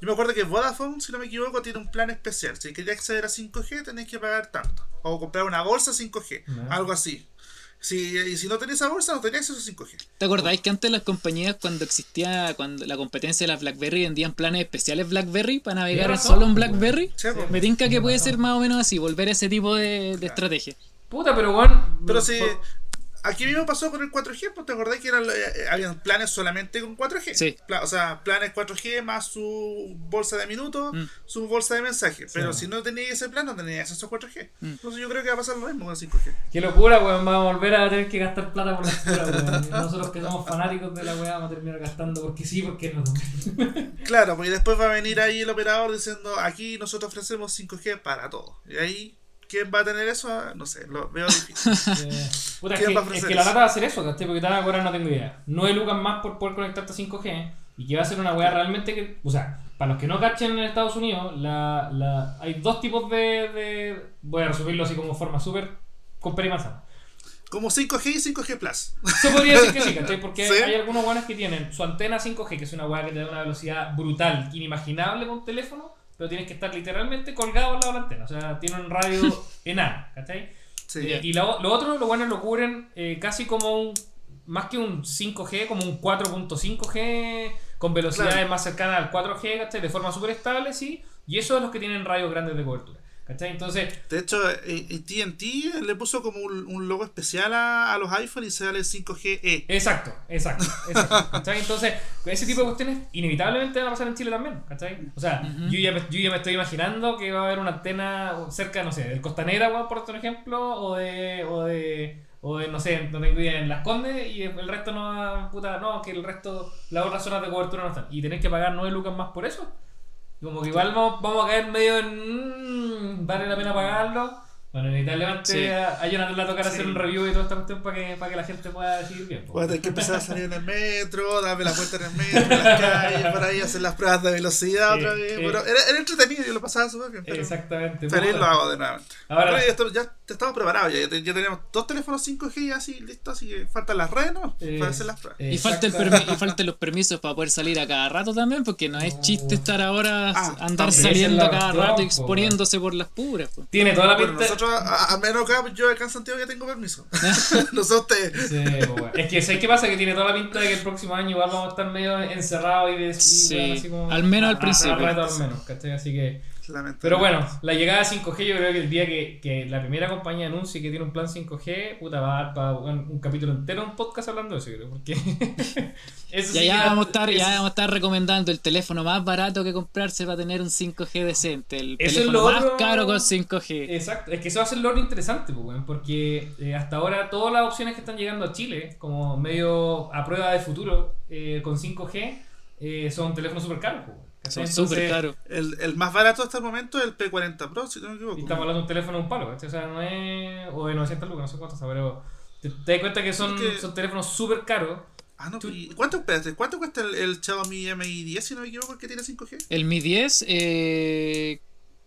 Yo me acuerdo que Vodafone, si no me equivoco, tiene un plan especial. Si quería acceder a 5G, tenéis que pagar tanto. O comprar una bolsa 5G, Ya. algo así. Si, y si no tenéis esa bolsa, no tenéis acceso a 5G. ¿Te acordáis que antes las compañías, cuando existía cuando la competencia de las BlackBerry, vendían planes especiales BlackBerry para navegar solo en BlackBerry? Sí, pues. Me tinca que puede ser más o menos así, volver a ese tipo de, de estrategia. Puta, pero weón. Pero si. Aquí mismo pasó con el 4G, pues te acordás que eran, eh, habían planes solamente con 4G. Sí. Pla- o sea, planes 4G más su bolsa de minutos, Mm. su bolsa de mensajes. Pero Sí. si no tenías ese plan, no tenías acceso a 4G. Mm. Entonces yo creo que va a pasar lo mismo con 5G. Qué locura, weón. Vamos a volver a tener que gastar plata por la escuela, weón. Y Nosotros que somos fanáticos de la weá vamos a terminar gastando porque sí, porque no. Claro, porque después va a venir ahí el operador diciendo, aquí nosotros ofrecemos 5G para todo. Y ahí, ¿quién va a tener eso? No sé, lo veo difícil. Eh, Puta, es ¿Quién que, va a ofrecer es que la lata va a hacer eso, ¿cachai? Porque te van a cobrar, no tengo idea. 9 lucas más por poder conectarte a 5G y que va a ser una weá realmente que. O sea, para los que no cachen en Estados Unidos, la, la, hay dos tipos de, de. Voy a resumirlo así como forma súper con pera y manzana. Como 5G y 5G Plus. Se podría decir que sí, ¿cachai? Porque Sí. hay algunos buenos que tienen su antena 5G, que es una weá que te da una velocidad brutal, inimaginable con un teléfono, pero tienes que estar literalmente colgado al lado de la antena. O sea, tiene un radio enano, ¿cachai? Sí. Y, y lo, lo otro, lo bueno, lo cubren eh, casi como un. Más que un 5G, como un 4.5G con velocidades Claro. más cercanas al 4G, ¿cachai? De forma súper estable, sí. Y eso es los que tienen radios grandes de cobertura, ¿cachai? Entonces, De hecho, eh, eh, TNT le puso como un, un logo especial a, a los iPhone y sale 5GE. exacto, exacto, exacto. ¿cachai? Entonces, ese tipo de cuestiones inevitablemente van a pasar en Chile también, ¿cachai? O sea, yo, ya me, yo ya me estoy imaginando que va a haber una antena cerca, no sé, del Costanera, por otro ejemplo, o de. O de o de, no sé, no tengo idea, en Las Condes y el resto no va, puta, no, que el resto, las otras zonas de cobertura no están. Y tenés que pagar 9 lucas más por eso. Como que igual vamos, vamos a caer medio en. mmm, vale la pena pagarlo. Bueno, inevitablemente Sí. a, a Jonathan le va a tocar Sí. hacer un review y toda esta cuestión para que, para que la gente pueda decidir bien. a tener que empezar a salir en el metro, darme la vuelta en el metro, en las calles, por ahí hacer las pruebas de velocidad Sí, otra vez. sí. Pero era, era entretenido, yo lo pasaba súper bien. Pero Exactamente. feliz lo hago de nuevamente. Ahora- Pero ya, esto- ya estamos preparados, ya, ya tenemos dos teléfonos 5G y así listos, así que faltan las redes ¿no? Eh, para hacer las pruebas. Y, falta el exacta- permi- y faltan los permisos para poder salir a cada rato también, porque no es chiste estar ahora Ah, andar saliendo a cada rato po, exponiéndose por las puras. po. Tiene toda la Bueno, pinta. nosotros, a, a menos acá, yo acá en Santiago ya tengo permiso. no sé ustedes. Sí, pues, bueno. Es que ¿sabes qué pasa? Que tiene toda la pinta de que el próximo año igual vamos a estar medio encerrados y de y, Sí, bueno, así como- al menos al a- a- principio. a rato al menos, ¿cachai? Así que. Lamentablemente. Pero bueno, la llegada de 5G, yo creo que el día que, que la primera compañía anuncie que tiene un plan 5G, puta, va a dar para un, un capítulo entero, un podcast hablando de eso, creo. Porque. eso Ya, sí ya que- vamos a estar, ya vamos a estar recomendando el teléfono más barato que comprarse para tener un 5G decente. El Eso es teléfono lo más otro- caro con 5G. Exacto, es que eso va a ser lo interesante, pues, porque eh, hasta ahora todas las opciones que están llegando a Chile, como medio a prueba de futuro eh, con 5G, eh, son teléfonos súper caros. pues. Son súper caros. El, el más barato hasta el momento es el P40 Pro, si no me equivoco. Y estamos hablando de un teléfono de un palo, ¿cachai? O sea, no es. O de 900 lucas, no sé cuánto está, pero. Te, te das cuenta que son, Es que- son teléfonos súper caros. Ah, no, Tú- ¿y ¿cuánto, espérate, ¿cuánto cuesta el, el Xiaomi Mi 10 si no me equivoco, el que tiene 5G? El Mi 10 eh,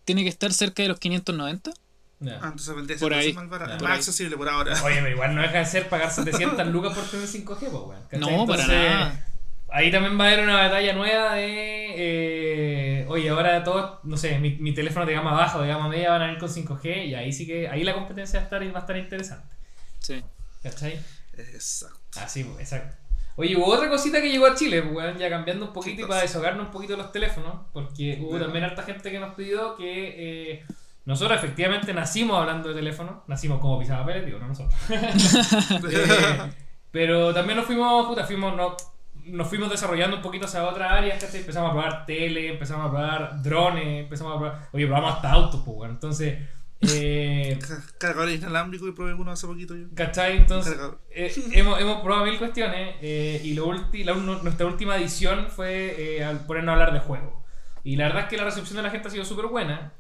tiene que estar cerca de los 590. Ya. Ah, entonces vendría Por ahí. más, barato, Ya. más Por ahí. accesible por ahora. Oye, pero igual no deja de ser pagar 700 lucas por tener 5G, pues, weón. No, para nada. Ahí también va a haber una batalla nueva de. eh, oye, ahora todo, no sé, mi, mi teléfono de gama baja o de gama media van a venir con 5G y ahí sí que. Ahí la competencia va a estar, va a estar interesante. Sí. ¿Cachai? Exacto. Así, pues, exacto. Oye, hubo otra cosita que llegó a Chile, pues, weón, ya cambiando un poquito y para deshogarnos un poquito los teléfonos, porque hubo también harta gente que nos pidió que eh, nosotros efectivamente nacimos hablando de teléfono, nacimos como pisapapeles, digo, no nosotros. Eh, pero también nos fuimos, puta, fuimos, no, nos fuimos desarrollando un poquito hacia otras áreas, ¿cachai? Empezamos a probar tele, empezamos a probar drones, empezamos a probar, oye, probamos hasta autos, pues, weón, entonces... Eh, Cargador inalámbrico y probé uno hace poquito yo. ¿Cachai? Entonces, eh, hemos, hemos probado mil cuestiones eh, y lo ulti- la- nuestra última edición fue eh, al ponernos a hablar de juego. Y la verdad es que la recepción de la gente ha sido súper buena.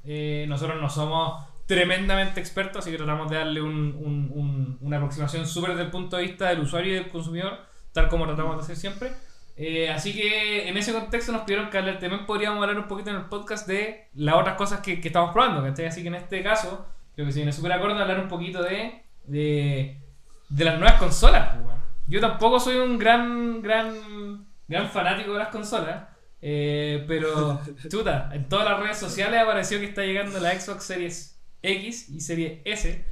Nosotros no somos tremendamente expertos, así que tratamos de darle un- un- un- una aproximación súper desde el punto de vista del usuario y del consumidor, tal como tratamos de hacer siempre. Eh, así que en ese contexto nos pidieron que hablar- también podríamos hablar un poquito en el podcast de las otras cosas que, que estamos probando, ¿cachai? Así que en este caso, creo que se viene súper acorde hablar un poquito de, de, de las nuevas consolas. pues. Yo tampoco soy un gran, gran, gran fanático de las consolas, eh, pero chuta, en todas las redes sociales apareció que está llegando la Xbox Series X y Series S.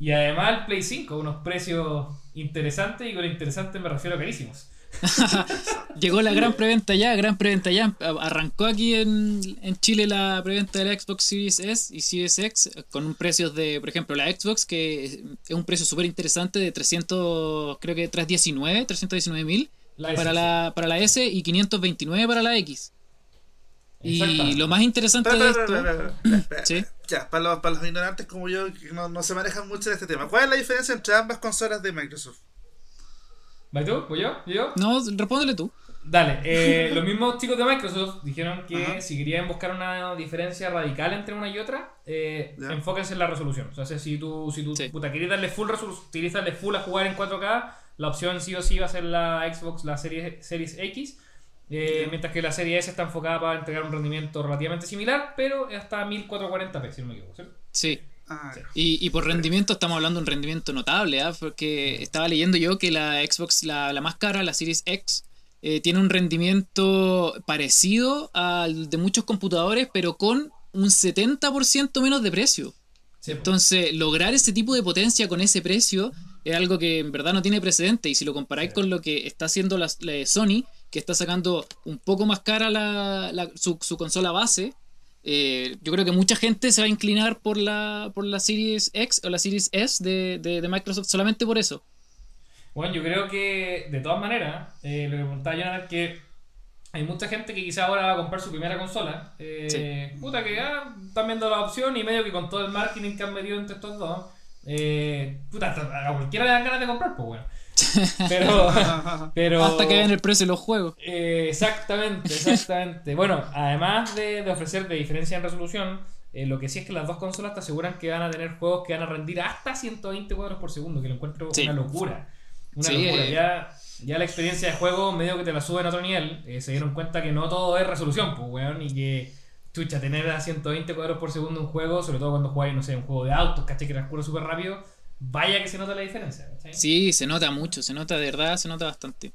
Y además el Play 5, unos precios interesantes y con interesantes me refiero a carísimos. Llegó la gran preventa ya, gran preventa ya. Arrancó aquí en, en Chile la preventa de la Xbox Series S y Series X con un precio de, por ejemplo, la Xbox, que es un precio súper interesante de 300, creo que 319, 319 mil para la, para la S y 529 para la X. Y lo más interesante de esto... Sí. Ya, para los, para los ignorantes como yo que no, no se manejan mucho de este tema. ¿Cuál es la diferencia entre ambas consolas de Microsoft? ¿Vas tú? ¿Voy yo? ¿Yo? No, respóndele tú. Dale, eh, los mismos chicos de Microsoft dijeron que Ajá. si querían buscar una diferencia radical entre una y otra, eh, enfóquense en la resolución. O sea, si tú, si tú Sí. puta, querés darle full darle full a jugar en 4K, la opción sí o sí va a ser la Xbox, la serie, Series X. eh. Mientras que la serie S está enfocada para entregar un rendimiento relativamente similar, pero hasta 1440p, si no me equivoco. ¿cierto? Sí. Ah. Y, y por rendimiento estamos hablando de un rendimiento notable, ¿ah? porque estaba leyendo yo que la Xbox, la, la más cara, la Series X, eh, tiene un rendimiento parecido al de muchos computadores, pero con un 70% menos de precio. Sí, po. Entonces, lograr ese tipo de potencia con ese precio es algo que en verdad no tiene precedente. Y si lo comparáis Sí. con lo que está haciendo la, la Sony, que está sacando un poco más cara la, la- su, su consola base, eh, yo creo que mucha gente se va a inclinar por la, por la Series X o la Series S de, de- de Microsoft solamente por eso. Bueno, yo creo que de todas maneras, eh, lo que preguntaba Jonathan, que hay mucha gente que quizá ahora va a comprar su primera consola. Eh, Puta que ah, están viendo la opción y medio que con todo el marketing que han metido entre estos dos, eh, puta, hasta a cualquiera le dan ganas de comprar, pues bueno. Pero, pero Hasta que vean el precio de los juegos. eh, exactamente, exactamente. bueno, además de, de ofrecer de diferencia en resolución, eh, lo que sí es que las dos consolas te aseguran que van a tener juegos que van a rendir hasta 120 cuadros por segundo, que lo encuentro Sí. una locura. Una Sí, locura. eh. Ya, ya la experiencia de juego medio que te la suben a otro nivel. se dieron cuenta que no todo es resolución, pues, weón, y que, chucha, tener a 120 cuadros por segundo un juego, sobre todo cuando jugáis, no sé, un juego de autos, ¿cachai? Que transcurre súper rápido, vaya que se nota la diferencia, ¿cachai? Sí, se nota mucho, se nota de verdad, se nota bastante.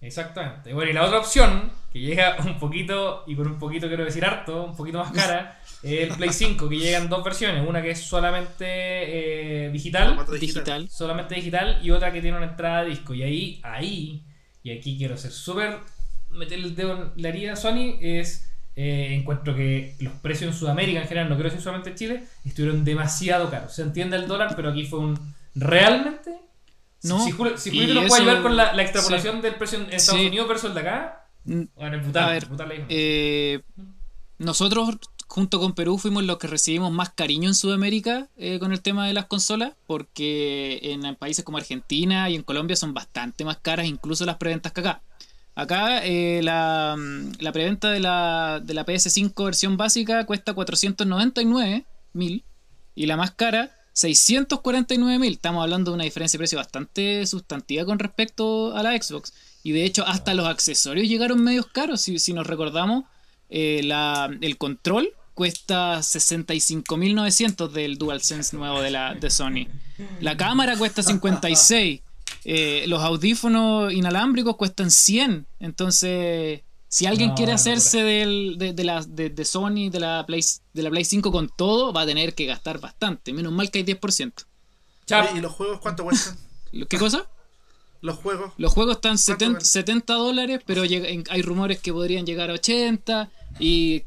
Exactamente. Bueno, y la otra opción, que llega un poquito, y con un poquito quiero decir harto, un poquito más cara, es el Play 5, que llegan dos versiones. Una que es solamente eh, digital, Formato Digital. solamente digital, y otra que tiene una entrada de disco. Y ahí, ahí, y aquí quiero ser súper, meter el dedo en la herida Sony, es eh, encuentro que los precios en Sudamérica en general, no quiero decir solamente en Chile, estuvieron demasiado caros. Se entiende el dólar, pero aquí fue un. ¿Realmente? No, Si, Julio, si Julio puede eso- ayudar con la, la extrapolación del precio en Estados Sí. Unidos versus el de acá, Mm, bueno, brutal. A ver. Eh, nosotros, junto con Perú, fuimos los que recibimos más cariño en Sudamérica eh, con el tema de las consolas, porque en países como Argentina y en Colombia son bastante más caras, incluso las preventas que acá. Acá eh, la, mm, la preventa de la, de la PS5 versión básica cuesta 499 mil y la más cara 649 mil. Estamos hablando de una diferencia de precio bastante sustantiva con respecto a la Xbox. Y de hecho, hasta los accesorios llegaron medios caros. Si, si nos recordamos, eh, el control cuesta 65.900 del DualSense nuevo de, la, de Sony. La cámara cuesta 56. Eh, los audífonos inalámbricos cuestan 100. Entonces, si alguien No, quiere hacerse del, de, de la, de, de Sony, de la, Play, de la Play 5 con todo, va a tener que gastar bastante. Menos mal que hay 10%. Chao. Oye, ¿Y los juegos cuánto cuestan? ¿Qué cosa? Los juegos. Los juegos están ¿Cuánto 70, vale? 70 dólares, pero hay rumores que podrían llegar a 80 y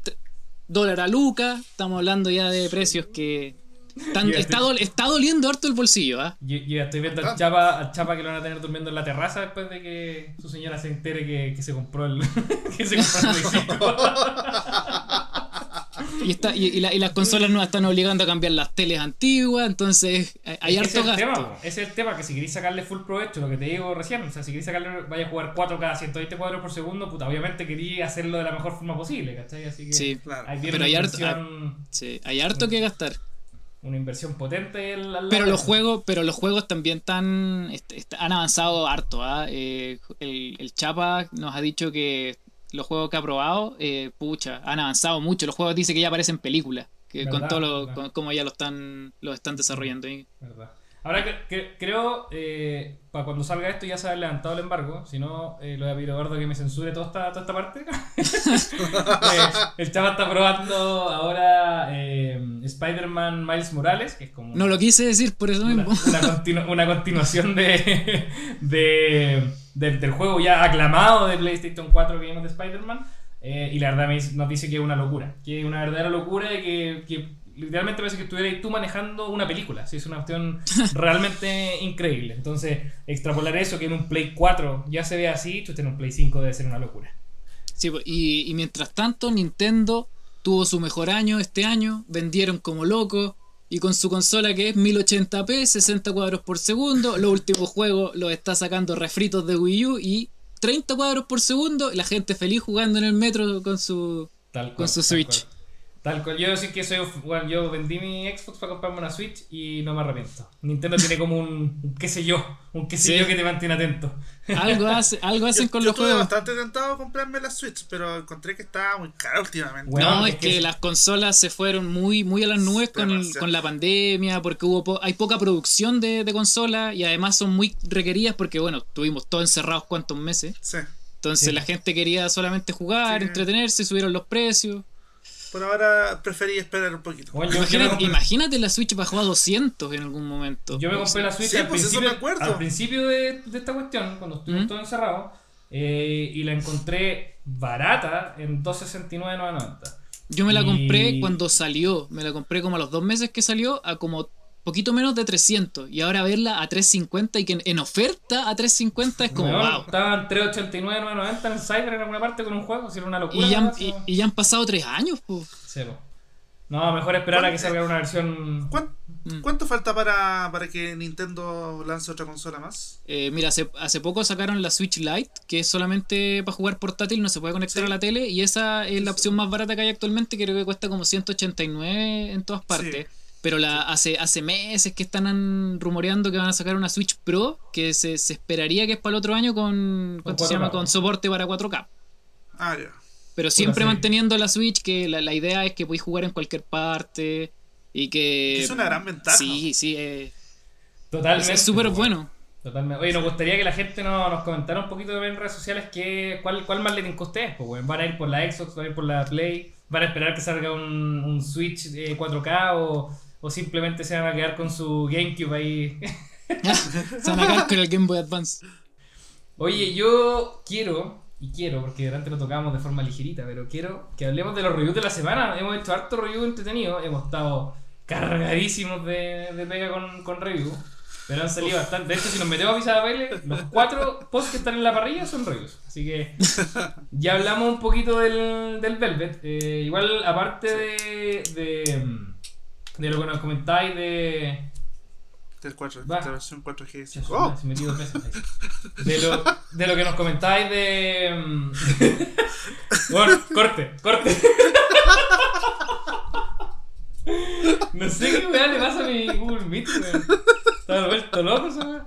dólar a Luca. Estamos hablando ya de precios que Ya, está, está doliendo harto el bolsillo. ¿ah? Yo, yo ya estoy viendo al Ah. chapa, al chapa que lo van a tener durmiendo en la terraza después de que su señora se entere que, que se compró el que se compró el Play 5. Y, está, y, y la- y las consolas nuevas están obligando a cambiar las teles antiguas, entonces eh, hay harto es gasto. tema, ese es el tema que si queréis sacarle full provecho, lo que te digo recién, o sea, si queréis sacarle, vaya a jugar 4K 120 cuadros por segundo, puta, obviamente quería hacerlo de la mejor forma posible, ¿cachai? Así que Sí, Claro. viene Pero hay harto- inversión, sí, hay harto que gastar. Una inversión potente al- al Pero los juegos, pero los juegos también están, est- est- han avanzado harto. ¿ah? Eh, el, el Chapa nos ha dicho que los juegos que ha probado, eh, pucha, han avanzado mucho. Los juegos dice que ya parecen películas, que con todo lo, con- como ya lo están, lo están desarrollando. Ahora que, que- creo, eh, para cuando salga esto ya se ha levantado el embargo, si no, eh, lo voy a pedir a Eduardo que me censure toda esta, toda esta parte. El chava está probando ahora Spider-Man Miles Morales, que es como... No lo quise decir por eso una, mismo. una continu- una continuación de, de- de- del juego ya aclamado de PlayStation 4 que vimos de Spider-Man. eh, y la verdad nos dice que es una locura. Que es una verdadera locura y que, que literalmente parece que estuvieras tú manejando una película. Sí, es una cuestión realmente increíble. Entonces, extrapolar eso que en un Play 4 ya se ve así, tú en un Play 5 debe ser una locura. Sí, y, y mientras tanto, Nintendo tuvo su mejor año este año, vendieron como locos, y con su consola que es 1080p, 60 cuadros por segundo, los últimos juegos los está sacando refritos de Wii U y 30 cuadros por segundo, la gente feliz jugando en el metro con su... Tal cual, Con su Switch. Tal cual. Yo decir que soy, bueno, yo vendí mi Xbox para comprarme una Switch y no me arrepiento. Nintendo tiene como un, un qué sé yo, un qué sé Sí. yo que te mantiene atento. Algo, hace, algo hacen Yo, con yo los estuve juegos. bastante tentado a comprarme la Switch, pero encontré que estaba muy cara últimamente. Bueno, no, es es que las consolas se fueron muy, muy a las nubes con, el- con la pandemia, porque hubo po- hay poca producción de, de consolas y además son muy requeridas porque, bueno, tuvimos todos encerrados cuantos meses. Sí. Entonces Sí. la gente quería solamente jugar, Sí. entretenerse, subieron los precios. Por ahora preferí esperar un poquito. Bueno, Imagínate, compré, imagínate la Switch bajó a 200 en algún momento. yo me compré la Switch Sí, al, pues, eso principio, me acuerdo. al principio de, de esta cuestión, cuando estuvimos ¿Mm? todos encerrados, eh, y la encontré barata en 269.990. Yo me la Y- compré cuando salió, me la compré como a los dos meses que salió a como poquito menos de 300 y ahora verla a 350 y que en, en oferta a 350 es como wow. Estaban 389.990 en Cyber en alguna parte con un juego, si era una locura. Y ya, han- y, y ya han pasado tres años, pues. Sí, po. No, mejor esperar a que salga una versión. ¿Cuán- Mm. ¿Cuánto falta para, para que Nintendo lance otra consola más? Eh, mira, hace, hace poco sacaron la Switch Lite, que es solamente para jugar portátil, no se puede conectar Sí. a la tele, y esa es la opción más barata que hay actualmente, creo que cuesta como 189 en todas partes. Pero la, hace, hace meses que están rumoreando que van a sacar una Switch Pro, que se, se esperaría que es para el otro año con, ¿cuánto se 4K, llama? ¿no? con soporte para 4K. Ah, ya. Pero siempre manteniendo la Switch, que la, la idea es que podéis jugar en cualquier parte y que... Es una gran ventaja. Sí, sí, eh, Totalmente. es súper po, bueno. Totalmente. Oye, nos gustaría que la gente no- nos comentara un poquito también en redes sociales que, cuál, cuál más le a ustedes. Pues. ¿Van a ir por la Xbox? ¿Van a ir por la Play? ¿Van a esperar que salga un, un Switch eh, 4K? O, ¿O simplemente se van a quedar con su GameCube ahí? Se van a quedar con el Game Boy Advance. Oye, yo quiero y quiero, porque antes lo tocábamos de forma ligerita, pero quiero que hablemos de los reviews de la semana. Hemos hecho harto review entretenido, hemos estado cargadísimos de, de pega con, con review. Pero han salido bastante. De hecho, si nos metemos a pisar baile, los cuatro posts que están en la parrilla son reviews. Así que ya hablamos un poquito del, del Velvet. Eh, igual, aparte de, de, de lo que nos comentáis de. Del 4, Va. de la versión 4G. Se Oh, me veces. De lo, de lo que nos comentáis de. mm, bueno, corte, corte. No sé qué weá le pasa a mi Google Meet, weón. Está vuelto loco weá.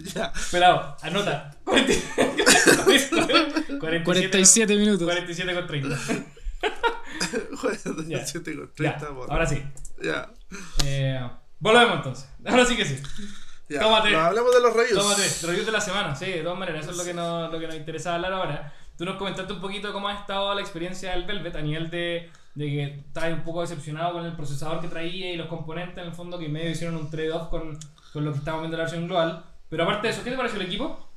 ya. Esperado, anota. 47, 47 minutos. 47 con 30. Ya. 7 con Ya, 30, por- ahora sí. Ya. Eh, volvemos entonces. Ahora sí que sí. Tómate. No, hablamos de los reviews. Tómate, reviews de la semana, sí, de todas maneras, eso es lo que nos, lo que nos interesa hablar ahora. Tú nos comentaste un poquito cómo ha estado la experiencia del Velvet a nivel de, de que estabas un poco decepcionado con el procesador que traía y los componentes, en el fondo, que medio hicieron un trade-off con, con lo que estábamos viendo en la versión global. Pero aparte de eso, ¿qué te pareció el equipo?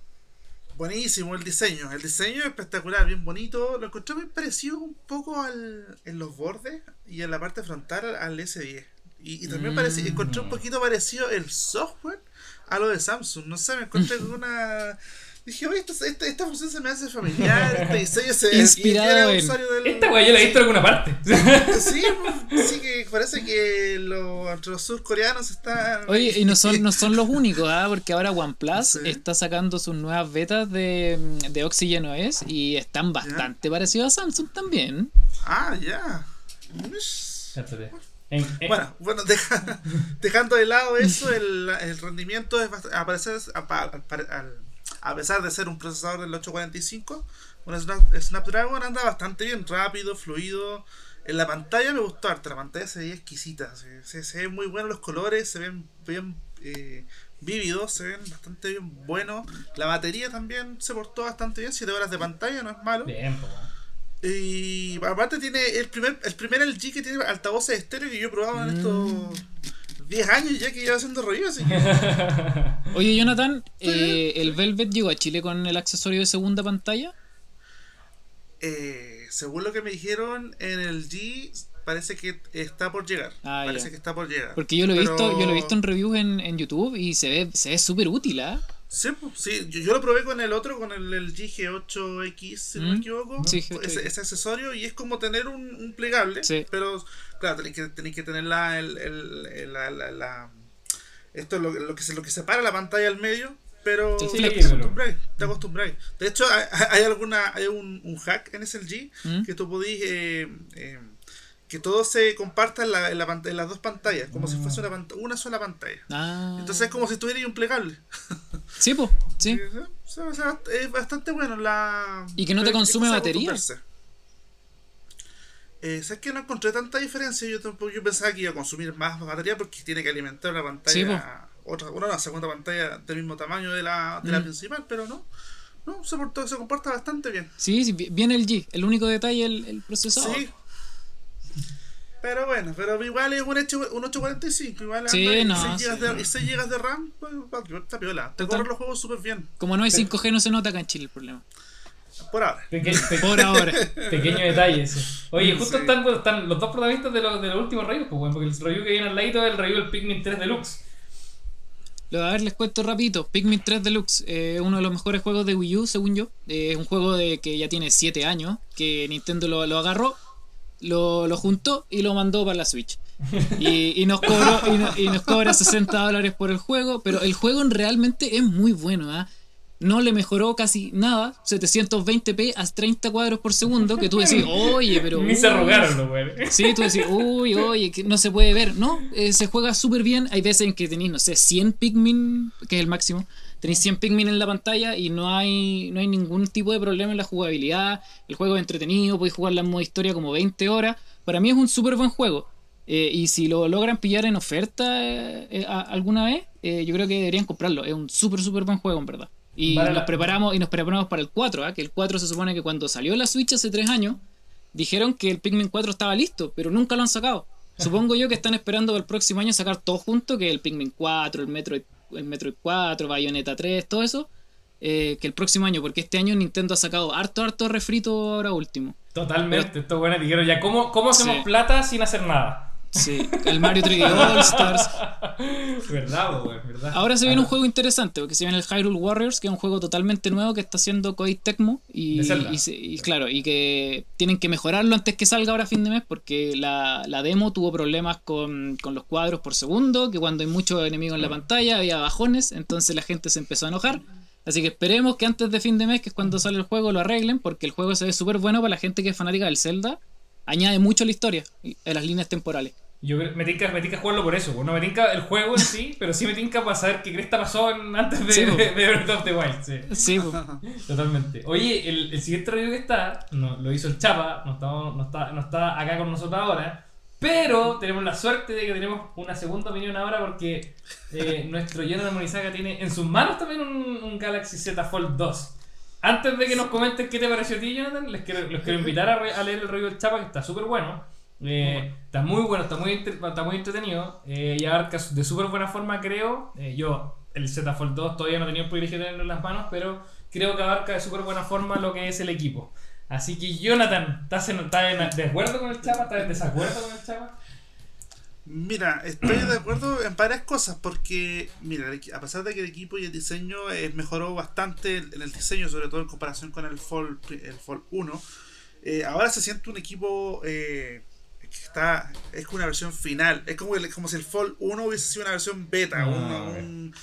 Buenísimo el diseño. El diseño es espectacular, bien bonito. Lo encontré muy parecido un poco al, en los bordes y en la parte frontal al S10. Y, y también Mm. encontré un poquito parecido el software a lo de Samsung. No sé, me encontré con una. Dije, oye, esta, esta, esta función se me hace familiar, este diseño se Inspirado en- usuario del- Esta weá yo la he visto en alguna parte. Sí, sí que parece que los, los surcoreanos están. Oye, y no son, no son los únicos, ¿ah? porque ahora OnePlus Sí. está sacando sus nuevas betas de, de Oxygen OS y están bastante parecidos a Samsung también. Ah, ya. En- en- Bueno, bueno deja- dejando de lado eso, el, el rendimiento es bast- a, parecer- a, pa- al pare- al- a pesar de ser un procesador del 845, un Snap- Snapdragon anda bastante bien, rápido, fluido. En la pantalla me gustó harto, la pantalla se veía exquisita, se, se, se ven muy buenos los colores, se ven bien eh, vívidos, se ven bastante bien buenos. La batería también se portó bastante bien, 7 horas de pantalla, no es malo. Bien. Y aparte tiene el primer, el primer LG que tiene altavoces estéreo que yo he probado en estos 10 años ya que lleva haciendo review, así que Oye, Jonathan, eh, ¿el Velvet llegó a Chile con el accesorio de segunda pantalla? eh, según lo que me dijeron en el G parece que está por llegar. Ah, parece que está por llegar. Porque yo lo he Pero- visto, yo lo he visto en reviews en, en YouTube y se ve, se ve súper útil, ¿ah? Sí, sí, yo, yo lo probé con el otro, con el, el G8X, si no Mm. me equivoco. Sí, G8X. ese, ese accesorio y es como tener un, un plegable. Sí. Pero, claro, tenéis que, tenéis que tener la, el, el- el- la, la- la- esto es lo, lo que lo que separa la pantalla al medio. Pero Sí, te acostumbráis, te acostumbráis. De hecho, hay, hay alguna hay un, un hack en SLG ¿Mm? que tú podéis eh, eh, que todo se comparta en, la, en, la pant- en las dos pantallas, como si fuese una, pant- una sola pantalla. Ah. Entonces es como si tuvierais un plegable. Sí, pues, sí. Sí, sí, o sea, es bastante bueno la. ¿Y que no te consume batería? Eh, ¿Sabes que no encontré tanta diferencia? Yo tampoco yo pensaba que iba a consumir más batería porque tiene que alimentar una Sí, pantalla. otra, una, una segunda pantalla del mismo tamaño de la, de la Mm. principal, pero no. No, se, portó- se comporta bastante bien. Sí, sí, viene el G. El único detalle el, el procesador. Sí. Pero bueno, pero igual es un, hecho, un 845. Igual Sí, anda y no, 6 sí. GB de, y 6 GB de RAM, pues, está piola. Te corren los juegos súper bien. Como no hay 5G, no se nota acá en Chile el problema. Por ahora. Peque- pe- Por ahora. pequeño detalle ese. Oye, justo Sí. están, están los dos protagonistas de los, de los últimos reviews, pues, bueno, porque el review que viene al ladito es el review del Pikmin 3 Deluxe. Lo- A ver, les cuento rapidito. Pikmin 3 Deluxe, eh, uno de los mejores juegos de Wii U, según yo. Eh, es un juego de que ya tiene 7 años, que Nintendo lo, lo agarró, lo, lo juntó y lo mandó para la Switch. Y, y nos cobró y, no- y nos cobra 60 dólares por el juego, pero el juego realmente es muy bueno, ¿ah? No le mejoró casi nada, 720p a 30 cuadros por segundo, que tú decís, oye, pero... Ni se arrugaron los weones. Sí, tú decís, uy, oye, que no se puede ver. No, eh, se juega súper bien. Hay veces en que tenéis, no sé, 100 Pikmin, que es el máximo. Tenéis 100 Pikmin en la pantalla y no hay, no hay ningún tipo de problema en la jugabilidad. El juego es entretenido, podéis jugarla en modo historia como 20 horas. Para mí es un súper buen juego. Eh, y si lo logran pillar en oferta eh, eh, a- alguna vez, eh, yo creo que deberían comprarlo. Es un súper, súper buen juego, en verdad. Y Para nos preparamos y nos preparamos para el 4, ¿ah? que el 4 se supone que cuando salió la Switch hace 3 años, dijeron que el Pikmin 4 estaba listo, pero nunca lo han sacado. Supongo yo que están esperando el próximo año sacar todo junto, que el Pikmin 4, el Metroid, Metroid 4, Bayonetta 3, todo eso. eh, que el próximo año, porque este año Nintendo ha sacado harto, harto refrito ahora último. Totalmente, esto es bueno. Dijeron ya, ¿cómo, cómo hacemos Sí. plata sin hacer nada? Sí, el Mario 3D All Stars. ¿Verdad? ¿Verdad? Ahora se viene un juego interesante, porque se viene el Hyrule Warriors, que es un juego totalmente nuevo que está haciendo Koei Tecmo. Y, se- y claro, y que tienen que mejorarlo antes que salga ahora a fin de mes, porque la, la demo tuvo problemas con, con los cuadros por segundo, que cuando hay muchos enemigos en la pantalla había bajones, entonces la gente se empezó a enojar. Así que esperemos que antes de fin de mes, que es cuando sale el juego, lo arreglen, porque el juego se ve súper bueno para la gente que es fanática del Zelda. Añade mucho a la historia, en las líneas temporales. Yo me tinca, me tinca jugarlo por eso. pues, No me tinca el juego en sí, pero sí me tinca para saber qué cresta pasó antes de, Sí, de, po. de Breath of the Wild. Sí. Sí, pues. Totalmente. Oye, el, el siguiente review que está, no, lo hizo el Chapa, no está, no, está, no está acá con nosotros ahora, pero tenemos la suerte de que tenemos una segunda opinión ahora porque eh, nuestro Jonathan Morizaga tiene en sus manos también un, un Galaxy Z Fold 2. Antes de que nos comenten qué te pareció a ti, Jonathan, les quiero, los quiero invitar a, re- a leer el review del Chapa, que está súper bueno. Eh, está muy bueno, está muy, está muy entretenido eh, y abarca de súper buena forma, creo. Eh, yo, el Z Fold 2, todavía no he tenido el privilegio de tenerlo en las manos, pero creo que abarca de súper buena forma lo que es el equipo. Así que, Jonathan, ¿estás en, estás en de acuerdo con el Chapa? ¿Estás en desacuerdo con el Chapa? Mira, estoy de acuerdo en varias cosas porque, mira, a pesar de que el equipo y el diseño eh, mejoró bastante en el diseño, sobre todo en comparación con el Fall, el Fall 1, eh, ahora se siente un equipo eh, que está, es una versión final, es como, el- como si el Fall 1 hubiese sido una versión beta, Ah, una, un-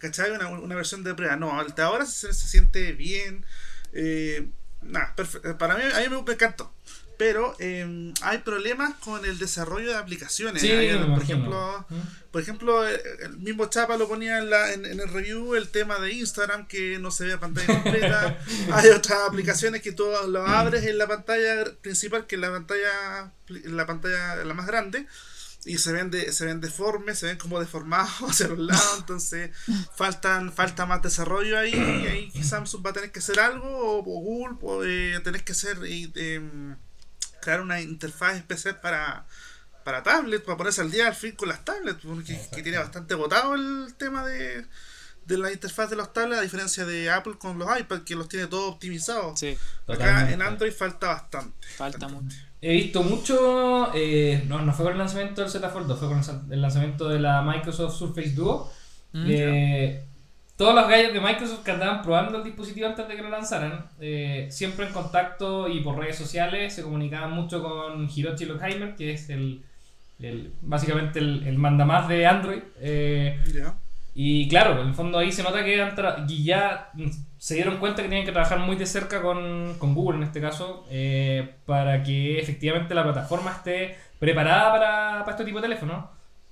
¿cachai? Una, una versión de prueba. No, de ahora se, se siente bien. Eh, nada, para mí, a mí me, me encantó. Pero eh, hay problemas con el desarrollo de aplicaciones. Sí, Hay, me por ejemplo, por ejemplo, el mismo Chapa lo ponía en, la, en, en el review, el tema de Instagram, que no se ve a pantalla completa. Hay otras aplicaciones que tú lo abres en la pantalla principal, que es la pantalla, la pantalla la más grande, y se ven, de, se ven deformes, se ven como deformados hacia los lados, entonces faltan, falta más desarrollo ahí, y ahí Samsung va a tener que hacer algo, o, o Google, o eh, tenés que hacer, em, crear una interfaz especial para para tablet, para ponerse al día al fin con las tablets, porque que tiene bastante agotado el tema de, de la interfaz de los tablets, a diferencia de Apple con los iPads, que los tiene todo optimizado. Sí, Acá en Android falta bastante. falta mucho. He visto mucho. eh, no, no fue con el lanzamiento del Z Fold 2, fue con el lanzamiento de la Microsoft Surface Duo. Mm. Eh, todos los gallos de Microsoft que andaban probando el dispositivo antes de que lo lanzaran, eh, siempre en contacto y por redes sociales, se comunicaban mucho con Hiroshi Lockheimer, que es el, el- básicamente el, el mandamás de Android. eh, Ya. y claro, en el fondo ahí se nota que y ya se dieron cuenta que tenían que trabajar muy de cerca con, con Google en este caso, eh, para que efectivamente la plataforma esté preparada para, para este tipo de teléfonos.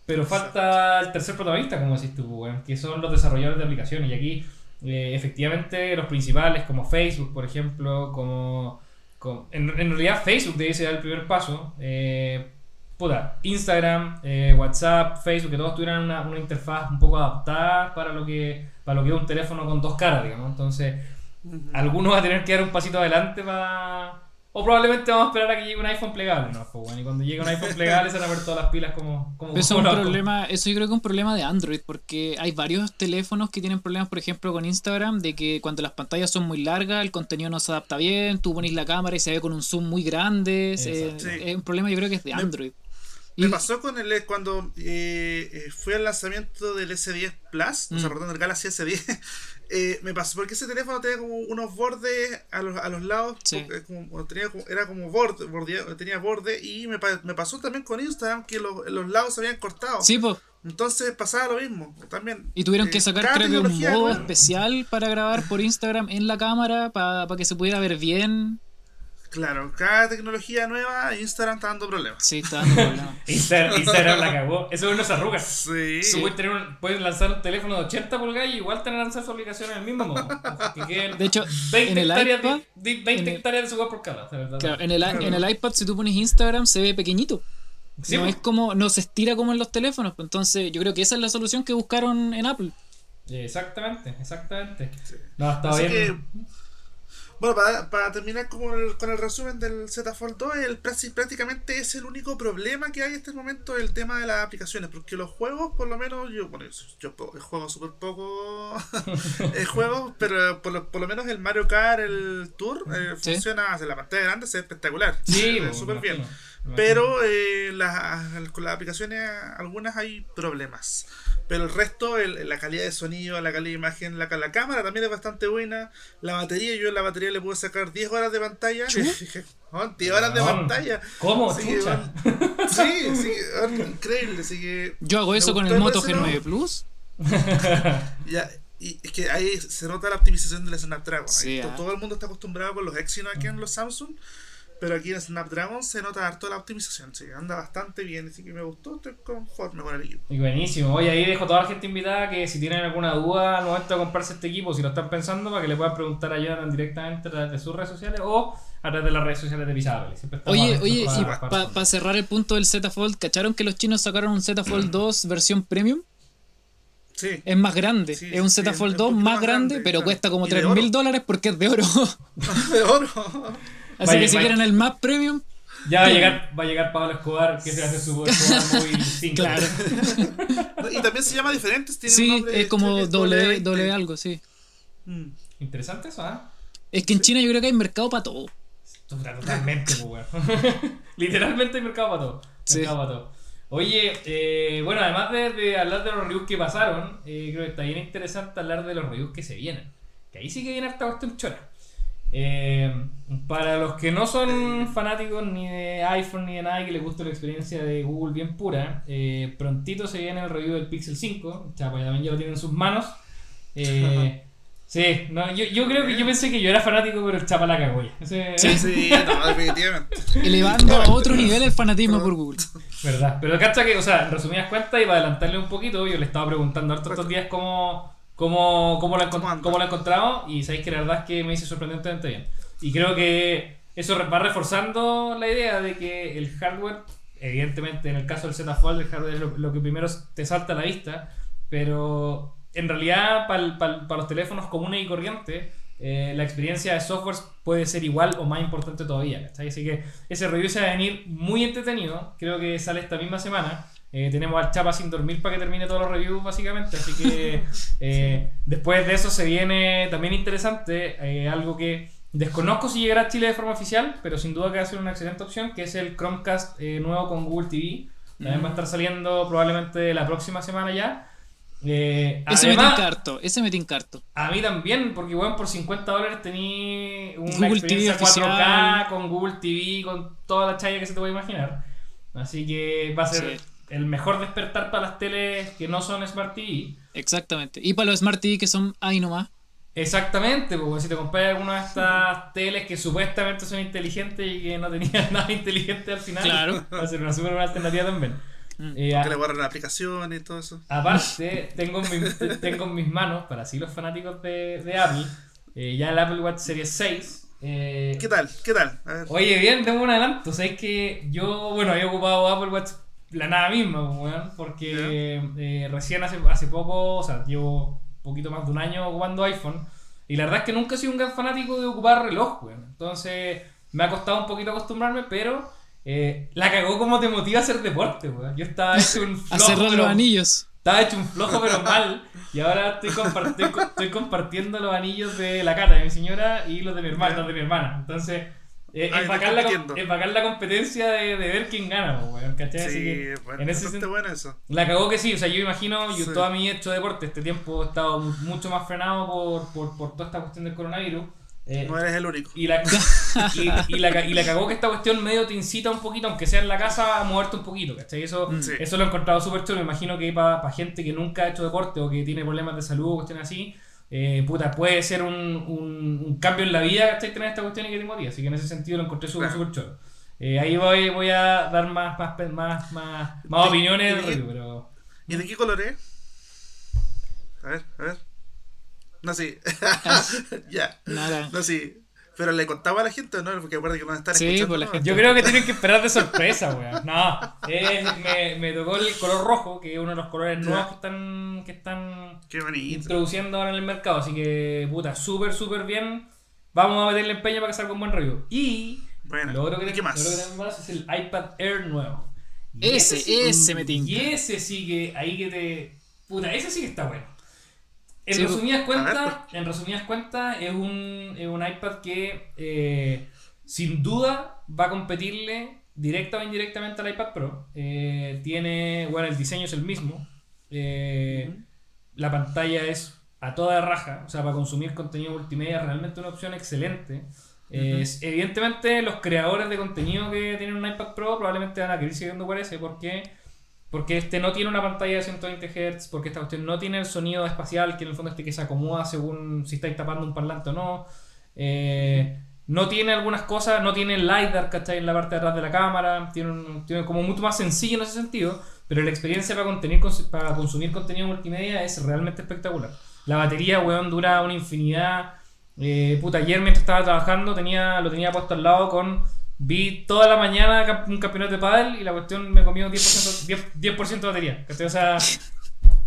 Pero falta el tercer protagonista, como decís tú, que son los desarrolladores de aplicaciones. Y aquí, eh, efectivamente, los principales, como Facebook, por ejemplo, como. como- en, en realidad, Facebook debe ser el primer paso. eh, puta, Instagram, eh, WhatsApp, Facebook, que todos tuvieran una, una interfaz un poco adaptada para lo que para lo que es un teléfono con dos caras, digamos. Entonces, alguno va a tener que dar un pasito adelante para. O probablemente vamos a esperar a que llegue un iPhone plegable, ¿no? Pues, bueno, y cuando llegue un iPhone plegable se van a ver todas las pilas como. como Eso es un problema, eso yo creo que es un problema de Android, porque hay varios teléfonos que tienen problemas, por ejemplo, con Instagram, de que cuando las pantallas son muy largas, el contenido no se adapta bien, tú pones la cámara y se ve con un zoom muy grande, se- Exacto. Sí. es un problema yo creo que es de Me- Android. Me pasó con el cuando eh, eh, fue el lanzamiento del S10 Plus, o sea, Mm. perdón, del Galaxy S10. eh, me pasó porque ese teléfono tenía como unos bordes a los, a los lados, Sí. porque como- tenía era como borde, borde- tenía borde y me, pa- me pasó también con Instagram que los, los lados se habían cortado. Sí, pues, Entonces pasaba lo mismo también. y tuvieron Eh, que sacar cada creo que un modo especial para grabar por Instagram en la cámara, para que se pudiera ver bien. Claro, cada tecnología nueva, Instagram está dando problemas. Sí, está dando problemas. Instagram, Instagram la cagó. Eso es unas arrugas. Sí. Tú puedes, tener un- puedes lanzar un teléfono de 80 pulgadas y igual tener que lanzar su aplicación en el mismo modo. Que De hecho, 20 en el hectáreas, iPad, de, de- 20 en el- hectáreas de software por cada. claro, en, el, i- en el iPad si tú pones Instagram se ve pequeñito. Sí, no pues. es como, no se estira como en los teléfonos. pues, Entonces, yo creo que esa es la solución que buscaron en Apple. Exactamente, exactamente. Sí. No, está Así bien. que, Bueno, para, para terminar con el, con el resumen del Z Fold 2, el, prácti- prácticamente es el único problema que hay en este momento el tema de las aplicaciones, porque los juegos, por lo menos, yo, bueno, yo, yo juego súper poco eh, juegos, pero por lo, por lo menos el Mario Kart, el Tour, eh, Sí. funciona en la pantalla grande, se ve espectacular, Sí, súper bien. imagino, Pero eh, las, con las aplicaciones, algunas hay problemas. Pero el resto, el- la calidad de sonido, la calidad de imagen, la, la cámara también es bastante buena. La batería, yo en la batería le puedo sacar 10 horas de pantalla. Oh, 10 horas de pantalla. ¿Cómo, Así que, sí, sí, increíble. Así que, Yo hago eso con el Moto ese lado. G9 Plus. Ya, y es que ahí se nota la optimización del Snapdragon. Ahí Sí, to- ah. Todo el mundo está acostumbrado con los Exynos aquí en los Samsung. Pero aquí en Snapdragon se nota harto la optimización. Sí, anda bastante bien. Así que me gustó. Estoy conforme con el equipo. Y buenísimo. Oye, ahí dejo a toda la gente invitada que si tienen alguna duda al momento de comprarse este equipo, si lo están pensando, para que le puedan preguntar a Jonathan directamente a través de sus redes sociales o a través de las redes sociales de estamos Oye, oye, para- y para para cerrar el punto del Z Fold, ¿cacharon que los chinos sacaron un Z Fold 2 versión premium? Sí. Es más grande, Sí, es un sí, Z Fold un 2 poquito más más grande, grande, pero claro. cuesta como Y de 3 mil dólares porque es de oro. de oro. Así que si quieren el más premium, Ya va a llegar, va a llegar Pablo Escobar, que se hace su móvil 5. claro. Y también se llama diferentes. Tiene un Sí, nombre, es como creo que es doble, W20. doble algo, sí. Mm. Interesante eso, ¿ah? Es que en China yo creo que hay mercado para todo. Totalmente, pues, weón. Literalmente hay mercado para todo. Sí. Mercado para todo. Oye, eh, bueno, además de, de hablar de los reviews que pasaron, eh, creo que está bien interesante hablar de los reviews que se vienen. Que ahí sí que viene harta cuestión chora. Eh, para los que no son fanáticos ni de iPhone ni de nada y que les guste la experiencia de Google bien pura, eh, prontito se viene el review del Pixel 5. Chapa ya también ya lo tiene en sus manos. Eh, sí, no, yo, yo creo que yo pensé que yo era fanático, pero el Chapa la cagó ya. Ese- Sí, no, definitivamente. Elevando a otro nivel el fanatismo por Google. Verdad, pero cacha que, o sea, en resumidas cuentas y para adelantarle un poquito, yo le estaba preguntando harto estos días cómo, cómo, cómo, lo, ¿Cómo lo encontramos y sabéis que la verdad es que me hice sorprendentemente bien. Y creo que eso va reforzando la idea de que el hardware, evidentemente en el caso del Z Fold, el hardware es lo, lo que primero te salta a la vista, pero en realidad para los teléfonos comunes y corrientes, eh, la experiencia de software puede ser igual o más importante todavía. Así que ese review se va a venir muy entretenido. Creo que sale esta misma semana. Eh, tenemos al Chapa sin dormir para que termine todos los reviews, básicamente. Así que eh, después de eso se viene también interesante. eh, algo que desconozco si llegará a Chile de forma oficial, pero sin duda que va a ser una excelente opción, que es el Chromecast eh, nuevo con Google TV. También va a estar saliendo probablemente la próxima semana ya. Eh, Ese me tincarto, ese me tincarto. a mí también, porque bueno, por 50 dólares tení una Google experiencia TV 4K oficial. con Google TV, con toda la chaya que se te puede imaginar. Así que va a ser Sí. El mejor despertar para las teles que no son Smart TV. Exactamente. Y para los Smart TV que son ahí nomás. Exactamente, porque si te compras alguna de estas teles que supuestamente son inteligentes y que no tenían nada inteligente al final, Claro. va a ser una súper buena alternativa también. Mm. Eh, Que le guardan la aplicación y todo eso. Aparte, tengo en, mi- tengo en mis manos, para así los fanáticos de, de Apple, eh, ya el Apple Watch Series 6. eh, ¿Qué tal? ¿Qué tal? A ver. Oye, bien, tengo un adelanto. Sabes que yo, bueno, había ocupado Apple Watch la nada misma, pues, weón, porque eh, recién hace, hace poco, o sea, llevo un poquito más de un año ocupando iPhone. Y la verdad es que nunca he sido un gran fanático de ocupar reloj, weón. Entonces, me ha costado un poquito acostumbrarme, pero eh, la cagó como te motiva a hacer deporte, weón. Yo estaba hecho un A flojo, cerrar pero- los anillos. estaba hecho un flojo pero mal. Y ahora estoy, estoy compartiendo los anillos de la cata de mi señora y los de mi hermana, los de mi hermana. Entonces, eh, bacán la, la competencia de, de ver quién gana, weón, ¿cachai? Así Sí, que, bueno, en ese bastante sentido, bueno eso. la cagó que sí, o sea, yo imagino, yo Sí. toda mi hecho deporte, este tiempo he estado mu- mucho más frenado por, por, por toda esta cuestión del coronavirus. Eh, No eres el único. y la, y, y la, y la cagó que esta cuestión medio te incita un poquito, aunque sea en la casa, a moverte un poquito, ¿cachai? Eso, Sí. eso lo he encontrado súper chulo. Me imagino que para gente que nunca ha hecho deporte o que tiene problemas de salud o cuestiones así, eh, puta, puede ser un, un, un cambio en la vida, ¿cachai? Tener esta cuestión y que te motiva. Así que en ese sentido lo encontré súper, Claro. súper chulo. Eh, ahí voy, voy a dar más, más, más, más, más ¿Y- opiniones, y- review, pero... ¿Y de qué color es? A ver, a ver. No, sí. ya. No, sí. Pero le contaba a la gente, ¿no? Porque acuerda que nos están Sí, escuchando. pues la gente- Yo creo que tienen que esperar de sorpresa, weón. No, eh, me, me tocó el color rojo, que es uno de los colores nuevos que están, que están introduciendo ahora en el mercado. Así que, puta, súper, súper bien. vamos a meterle empeño para que salga un buen review. Y Bueno, lo otro que, tenemos más es el iPad Air nuevo. Y Ese, sí- ese me tinca. Y ese sí que, ahí que te... Puta, ese sí que está bueno. En Sí, resumidas cuentas, en resumidas cuentas, es un, es un iPad que eh, sin duda va a competirle directa o indirectamente al iPad Pro. Eh, tiene, bueno, el diseño es el mismo. Eh, La pantalla es a toda raja, o sea, para consumir contenido multimedia es realmente una opción excelente. Es- evidentemente, los creadores de contenido que tienen un iPad Pro probablemente van a querer siguiendo por ese, porque porque este no tiene una pantalla de 120 Hz, porque esta cuestión no tiene el sonido espacial, que en el fondo este que se acomoda según si estáis tapando un parlante o no. Eh, no tiene algunas cosas, no tiene el LiDAR, ¿cachai? En la parte de atrás de la cámara. Tiene, un- tiene como mucho más sencillo en ese sentido, pero la experiencia para, consumir contenido multimedia es realmente espectacular. La batería, weón, dura una infinidad. Eh, puta, ayer mientras estaba trabajando tenía, lo tenía puesto al lado con... Vi toda la mañana un campeonato de pádel y la cuestión me comió 10%, 10, 10% de batería. ¿cachai? O sea,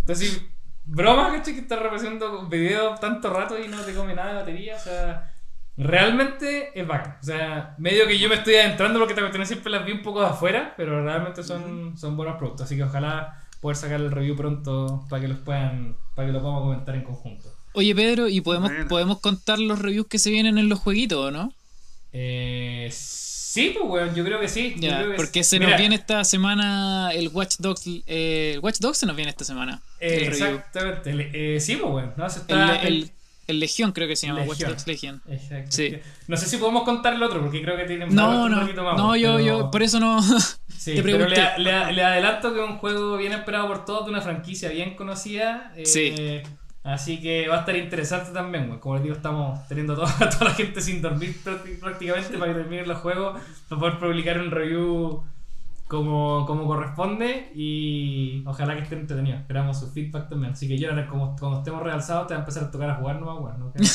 entonces, broma, ¿cachai? Que estás representando videos tanto rato y no te come nada de batería. O sea, realmente es bacán. O sea, medio que yo me estoy adentrando porque esta cuestión siempre las vi un poco de afuera, pero realmente son, son buenos productos. Así que ojalá poder sacar el review pronto para que los puedan, para que lo podamos comentar en conjunto. Oye, Pedro, ¿y podemos, Bueno. podemos contar los reviews que se vienen en los jueguitos, o no? Eh, sí, pues, weón, yo creo que sí. yo Ya, creo que porque sí. se Mira, nos viene esta semana el Watch Dogs. eh, el Watch Dogs se nos viene esta semana. eh, el exactamente. eh, sí, pues, weón. ¿no? El, está, el, el Legión creo que se llama, Watch Legión. Dogs Legion. Exacto. Sí. No sé si podemos contar el otro, porque creo que tiene No, un no, ratito más, no, yo, pero- yo, por eso no. Sí, te pero le, le- le adelanto que es un juego bien esperado por todos, de una franquicia bien conocida. eh, Sí. Así que va a estar interesante también, güey. Como les digo, estamos teniendo toda, toda la gente sin dormir prácti- prácticamente para que terminen los juegos, para poder publicar un review como, como corresponde y ojalá que esté entretenido. Esperamos su feedback también. Así que Jonathan, como, como estemos realzados, te va a empezar a tocar a jugar nomás, güey. No queda,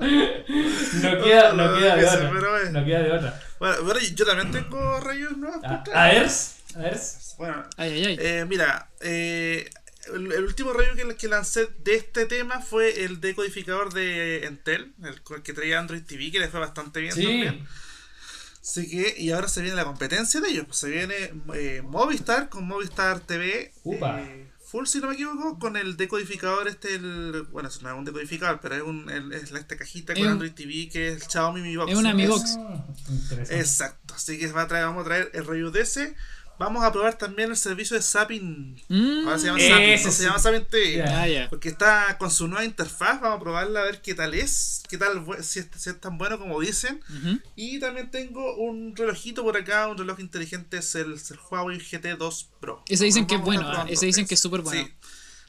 no queda, no queda de otra. pero. No queda de otra. Bueno, bueno, yo también tengo reviews nuevos. A, pues, a ver, a ver. Bueno, Ay, ay, ay. eh, mira, eh, el, el último review que, que lancé de este tema fue el decodificador de Entel, el, que traía Android TV, que le fue bastante bien Sí. también. Así que, y ahora se viene la competencia de ellos. pues, se viene eh, Movistar con Movistar TV. Eh, full, si no me equivoco, con el decodificador este, el, bueno, eso no es un decodificador, pero es, un, el- es esta cajita con Es un- Android TV que es el Xiaomi Mi Box. Es una Mi Box. Ah. Exacto, así que va a traer, vamos a traer el review de ese. Vamos a probar también el servicio de Zapping. Mm, Ahora se llama Zapping, no se llama Zapping TV. Ya. ah, ya. Porque está con su nueva interfaz, vamos a probarla a ver qué tal es, qué tal, si es, si es tan bueno como dicen. Y también tengo un relojito por acá, un reloj inteligente, es el, Huawei GT2 Pro. Ese dicen que es bueno, ah, ese dicen que es súper bueno. Sí.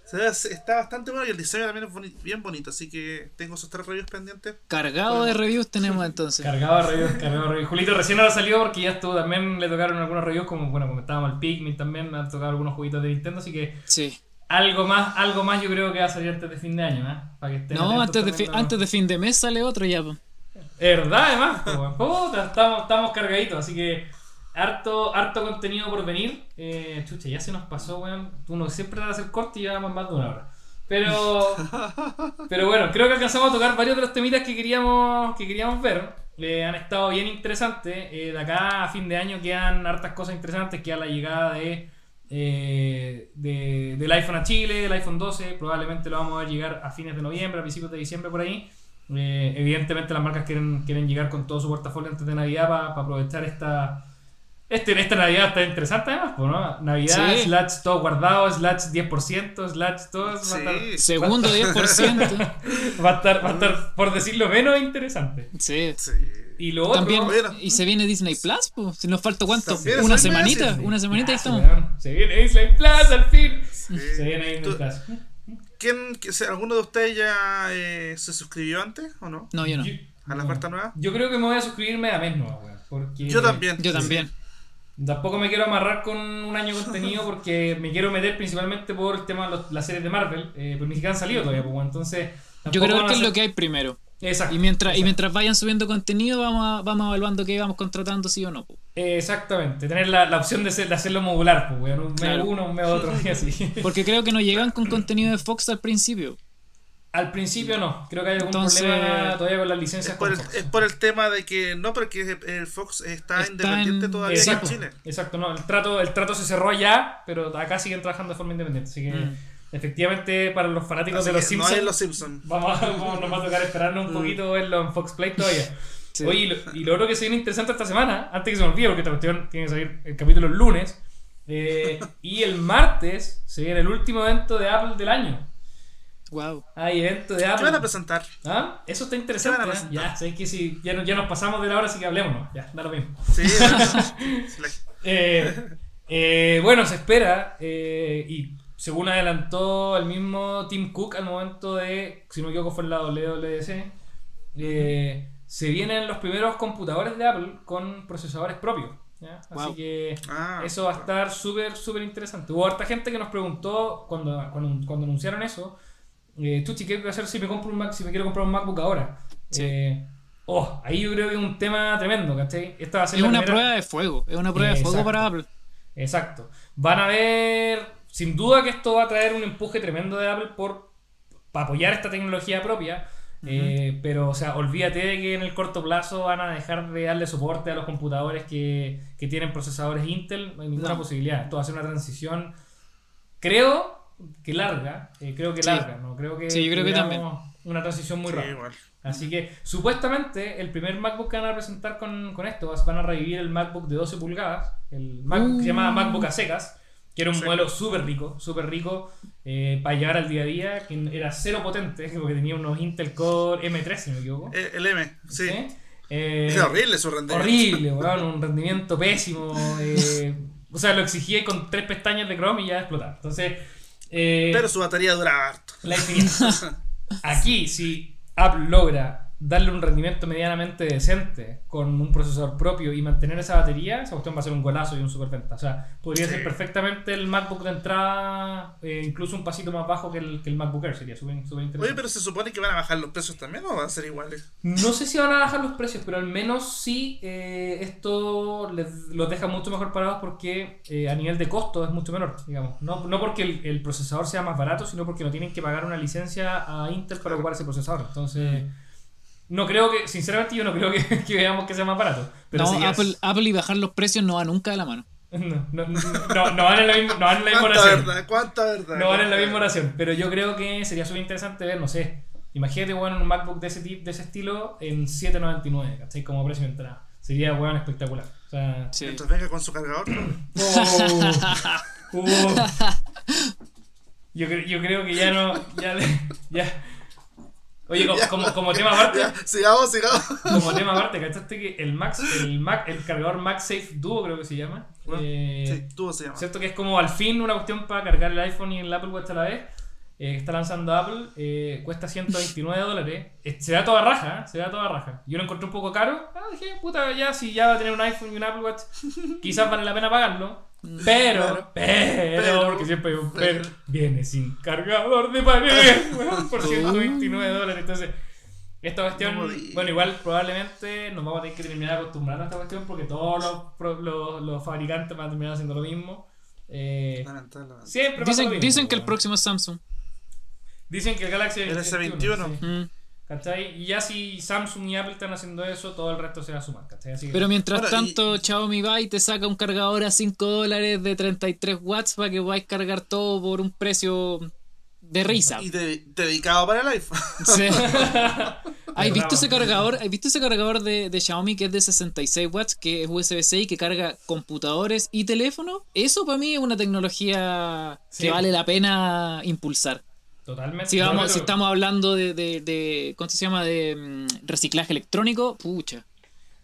Se ve- está bastante bueno y el diseño también es boni- bien bonito, así que tengo esos tres reviews pendientes. Cargado de reviews tenemos entonces. Cargado de reviews, cargado de reviews. Julito recién ahora salió porque ya estuvo también, le tocaron algunos reviews, como bueno, comentábamos el Pikmin también, me han tocado algunos jueguitos de Nintendo, así que Sí. algo más, algo más yo creo que va a salir antes de fin de año, ¿eh? Para que estén No, antes de, fi- también, ¿no? antes de fin de mes sale otro ya. verdad, además, weón. Puta, estamos, estamos cargaditos, así que harto, harto contenido por venir. Eh, chucha, ya se nos pasó, weón. Uno siempre trata de hacer corte y ya vamos más de una hora. Pero, pero bueno, creo que alcanzamos a tocar varios de los temitas que queríamos, que queríamos ver. Eh, han estado bien interesantes. Eh, de acá a fin de año quedan hartas cosas interesantes. Queda la llegada de, eh, de- del iPhone a Chile, del iPhone 12. Probablemente lo vamos a ver llegar a fines de noviembre, a principios de diciembre por ahí. Eh, evidentemente las marcas quieren, quieren llegar con todo su portafolio antes de Navidad para aprovechar esta... Este, esta Navidad está interesante además, pues, ¿no? Navidad, Sí. slash todo guardado, slash 10%, slash todo... Va a Sí. estar- Segundo 10%. Va a estar, va a estar, por decirlo menos, interesante. Sí. Sí. Y lo otro... También, bueno. y se viene Disney Plus, pues. Si nos falta cuánto, También, una a semanita, una semanita y estamos. Se viene Disney Plus al fin. Sí. Se viene Disney ¿Tú- Plus. ¿Quién, ¿Alguno de ustedes ya eh, se suscribió antes o no? No, yo no. Yo, ¿A la no. oferta nueva? Yo creo que me voy a suscribirme a mes nueva, weón. Porque Yo también. Yo también. Tampoco me quiero amarrar con un año de contenido porque me quiero meter principalmente por el tema de los- las series de Marvel. Eh, pues ni siquiera han salido todavía, pues, entonces. Yo creo que es lo que hay primero. Exacto. Y mientras, y mientras vayan subiendo contenido, vamos, a- vamos evaluando qué vamos contratando, sí o no. po. Eh, exactamente. Tener la, la opción de, ser- de hacerlo modular, pues, weón. Un mes Claro. uno, un mes otro, y así. Porque creo que no llegan con contenido de Fox al principio. Al principio no, creo que hay algún Entonces- problema todavía con las Es licencias por, con el, Fox. es por el tema de que. No, porque el Fox está, Está independiente en- todavía en Chile. exacto, no, el trato, el trato se cerró allá, pero acá siguen trabajando de forma independiente. Así que Mm. efectivamente para los fanáticos Así de los no Simpsons es los Simpsons. vamos, a- vamos- nos va a tocar esperarnos un Mm. poquito verlo en Fox Play todavía. Sí. Oye, y lo, y lo otro que se viene interesante esta semana, antes que se me olvide, porque esta cuestión tiene que salir el capítulo el lunes, eh, y el martes se viene el último evento de Apple del año. Wow. Hay evento de ¿Qué Apple. van a presentar? ¿Ah? Eso está interesante. ¿Qué van a ¿eh? Ya, sé que si ya, ya nos pasamos de la hora, así que hablemos. Ya, da lo mismo. Sí, Eh, eh, bueno, se espera, eh, y según adelantó el mismo Tim Cook al momento de, si no me equivoco, fue en la WWDC, eh, se vienen los primeros computadores de Apple con procesadores propios. ¿ya? Así Wow. que Ah, eso va a estar súper, súper interesante. Hubo harta gente que nos preguntó cuando, cuando, cuando anunciaron eso, eh, Tuchi, ¿qué voy a hacer si me compro un Mac, si me quiero comprar un MacBook ahora? Sí. Eh, oh, ahí yo creo que es un tema tremendo, ¿cachai? Esta va a ser Es una primera- prueba de fuego. Es una prueba de fuego Exacto. para Apple. Exacto. Van a ver, sin duda que esto va a traer un empuje tremendo de Apple por para apoyar esta tecnología propia. eh, pero, o sea, olvídate de que en el corto plazo van a dejar de darle soporte a los computadores que, que tienen procesadores Intel. No hay ninguna No. posibilidad. Esto va a ser una transición, creo que larga. eh, creo que Sí. larga, ¿no? Creo que, Sí, yo creo que veamos Una transición muy sí, rápida. igual. Así que supuestamente el primer MacBook que van a presentar con, con esto van a revivir el MacBook de 12 pulgadas, el MacBook que se llama Uh. MacBook a secas, que era un Sí. modelo súper rico, súper rico eh, para llevar al día a día, que era cero potente, porque tenía unos Intel Core M3 si no me equivoco. Eh, El M, sí. ¿Sí? Eh, Era horrible su rendimiento. Horrible, weón, un rendimiento pésimo. eh, o sea, lo exigía con tres pestañas de Chrome y ya explotaba. Entonces, eh, Pero su batería duraba harto. la. Aquí, si Apple logra darle un rendimiento medianamente decente con un procesador propio y mantener esa batería, esa cuestión va a ser un golazo y un superventa. O sea, podría Sí. ser perfectamente el MacBook de entrada, eh, incluso un pasito más bajo que el, que el MacBook Air. Sería súper interesante. Oye, pero se supone que van a bajar los precios también o van a ser iguales. No sé si van a bajar los precios, pero al menos sí eh, esto les, los deja mucho mejor parados porque eh, a nivel de costo es mucho menor, digamos. No, no porque el, el procesador sea más barato, sino porque no tienen que pagar una licencia a Intel para ocupar ese procesador. Entonces, no creo que, sinceramente, yo no creo que, que veamos que sea más barato. Pero no, es- Apple, Apple y bajar los precios no va nunca de la mano. no, no, no, no van en la misma, no van en la misma ¿Cuánta oración. verdad? ¿Cuánta verdad? No van en la ¿Cuánta misma oración, pero yo creo que sería súper interesante ver, no sé, imagínate, weón, un MacBook de ese, tip, de ese estilo en 7.99, ¿cachai? Como precio de entrada. Sería, weón, espectacular. O sea... Sí. Mientras venga con su cargador. Oh, oh. Yo, cre- yo creo que ya no... Ya. Oye, como, Ya. como, como tema aparte, Ya, sigamos, sigamos. como tema aparte, ¿cachaste que el Max, el Mac, el cargador MagSafe Duo creo que se llama? Eh, Sí, tú se llama. ¿Cierto? Que es como al fin una cuestión para cargar el iPhone y el Apple Watch a la vez. eh, está lanzando Apple. eh, cuesta 129 dólares. Eh, se da toda raja, ¿eh? se da toda raja. Yo lo encontré un poco caro. Ah, dije, puta, ya si ya va a tener un iPhone y un Apple Watch, quizás vale la pena pagarlo. Pero, pero, Pero, porque siempre hay un pero. pero, viene sin cargador de pared, por 129 dólares. Entonces, esta cuestión, bueno, igual probablemente nos vamos a tener que terminar acostumbrando a esta cuestión porque todos los, los, los fabricantes van a terminar haciendo lo mismo. Eh, siempre lo Dicen, mismo, dicen que el próximo es Samsung. Dicen que el Galaxy El S21. sí, Mm. ¿Cachai? Y ya si Samsung y Apple están haciendo eso, todo el resto se va a sumar, ¿cachai? Así que- Pero mientras y- tanto, Xiaomi va y te saca un cargador a 5 dólares de 33 watts para que podáis cargar todo por un precio de risa. Y de- dedicado para el iPhone. Sí. ¿Has visto ese cargador? ¿Has visto ese cargador de, de Xiaomi que es de 66 watts, que es USB-C y que carga computadores y teléfonos? Eso para mí es una tecnología Sí. que vale la pena impulsar. Totalmente. Si, vamos, si estamos hablando de, de, de- ¿cómo se llama? De mm, reciclaje electrónico, pucha.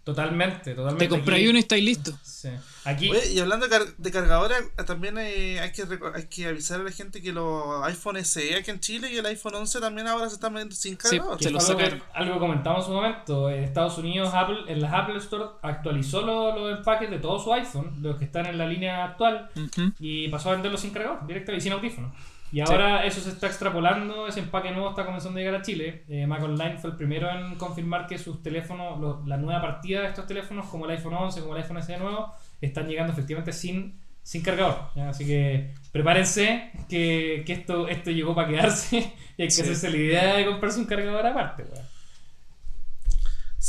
Totalmente, totalmente. Te Aquí- uno y estáis listo. Sí. Aquí, Oye, y hablando de, car- de cargadores, eh, también eh, hay, que hay que avisar a la gente que los iPhone SE aquí en Chile y el iPhone 11 también ahora se están vendiendo sin cargador. se lo algo, algo que comentamos en su momento, en Estados Unidos, Apple, en las Apple Store actualizó lo- los empaques de todo su iPhone, los que están en la línea actual, y pasó a venderlos sin cargador, directamente y sin audífono. Y ahora eso se está extrapolando, ese empaque nuevo está comenzando a llegar a Chile. Eh, Mac Online fue el primero en confirmar que sus teléfonos, lo- la nueva partida de estos teléfonos, como el iPhone 11, como el iPhone SE nuevo, están llegando efectivamente sin sin cargador. ¿ya? Así que prepárense que, que esto, esto llegó para quedarse y hay que Sí. hacerse la idea de comprarse un cargador aparte. weón.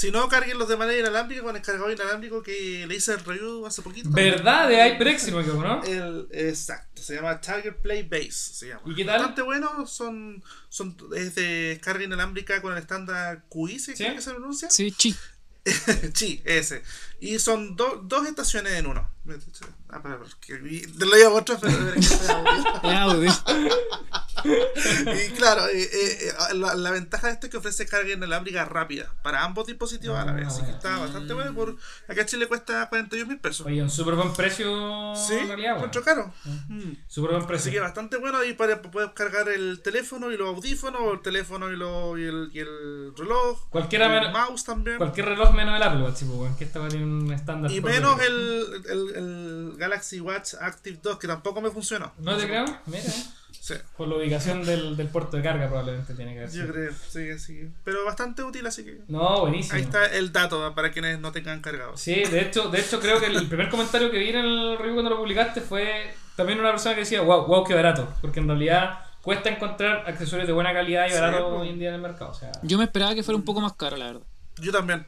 Si no, carguenlos de manera inalámbrica con el cargador inalámbrico que le hice el review hace poquito. ¿Verdad? De HyperX, si no. El, exacto, se llama Target Play Base. Se llama. ¿Y qué tal? Bastante bueno, son, son, es de carga inalámbrica con el estándar QI, ¿sí? ¿Sí? ¿Creo que se pronuncia? Sí, chi. sí, ese. Y son do- dos estaciones en uno. Ah, para, porque te lo digo pero. Y claro, eh, eh, eh, la, la ventaja de esto es que ofrece carga inalámbrica rápida para ambos dispositivos a la vez. Así que Ah, está bastante bueno. Por, acá en Chile cuesta 42 mil pesos. Oye, un súper buen precio Sí, en realidad, weón. encuentro caro. Mm. Súper buen Así precio. que bastante bueno ahí para puedes cargar el teléfono y los audífonos, o el teléfono y, lo, y, el, y el reloj, Cualquiera el mouse también. Cualquier reloj menos el Apple Watch, tipo, weón, que esta va a tener un estándar. Y menos el, el, el Galaxy Watch Active 2, que tampoco me funcionó. ¿No te creo? Mira, Sí, por la ubicación del, del puerto de carga probablemente tiene que ver. yo creo, sí, así. Pero bastante útil, así que. No, buenísimo. Ahí está el dato para quienes no tengan cargados. Sí, de hecho, de hecho creo que el primer comentario que vi en el review cuando lo publicaste fue también una persona que decía, wow, wow, qué barato. Porque en realidad cuesta encontrar accesorios de buena calidad y Sí, barato pues. hoy en día en el mercado. O sea, Yo me esperaba que fuera un poco más caro, la verdad. Yo también.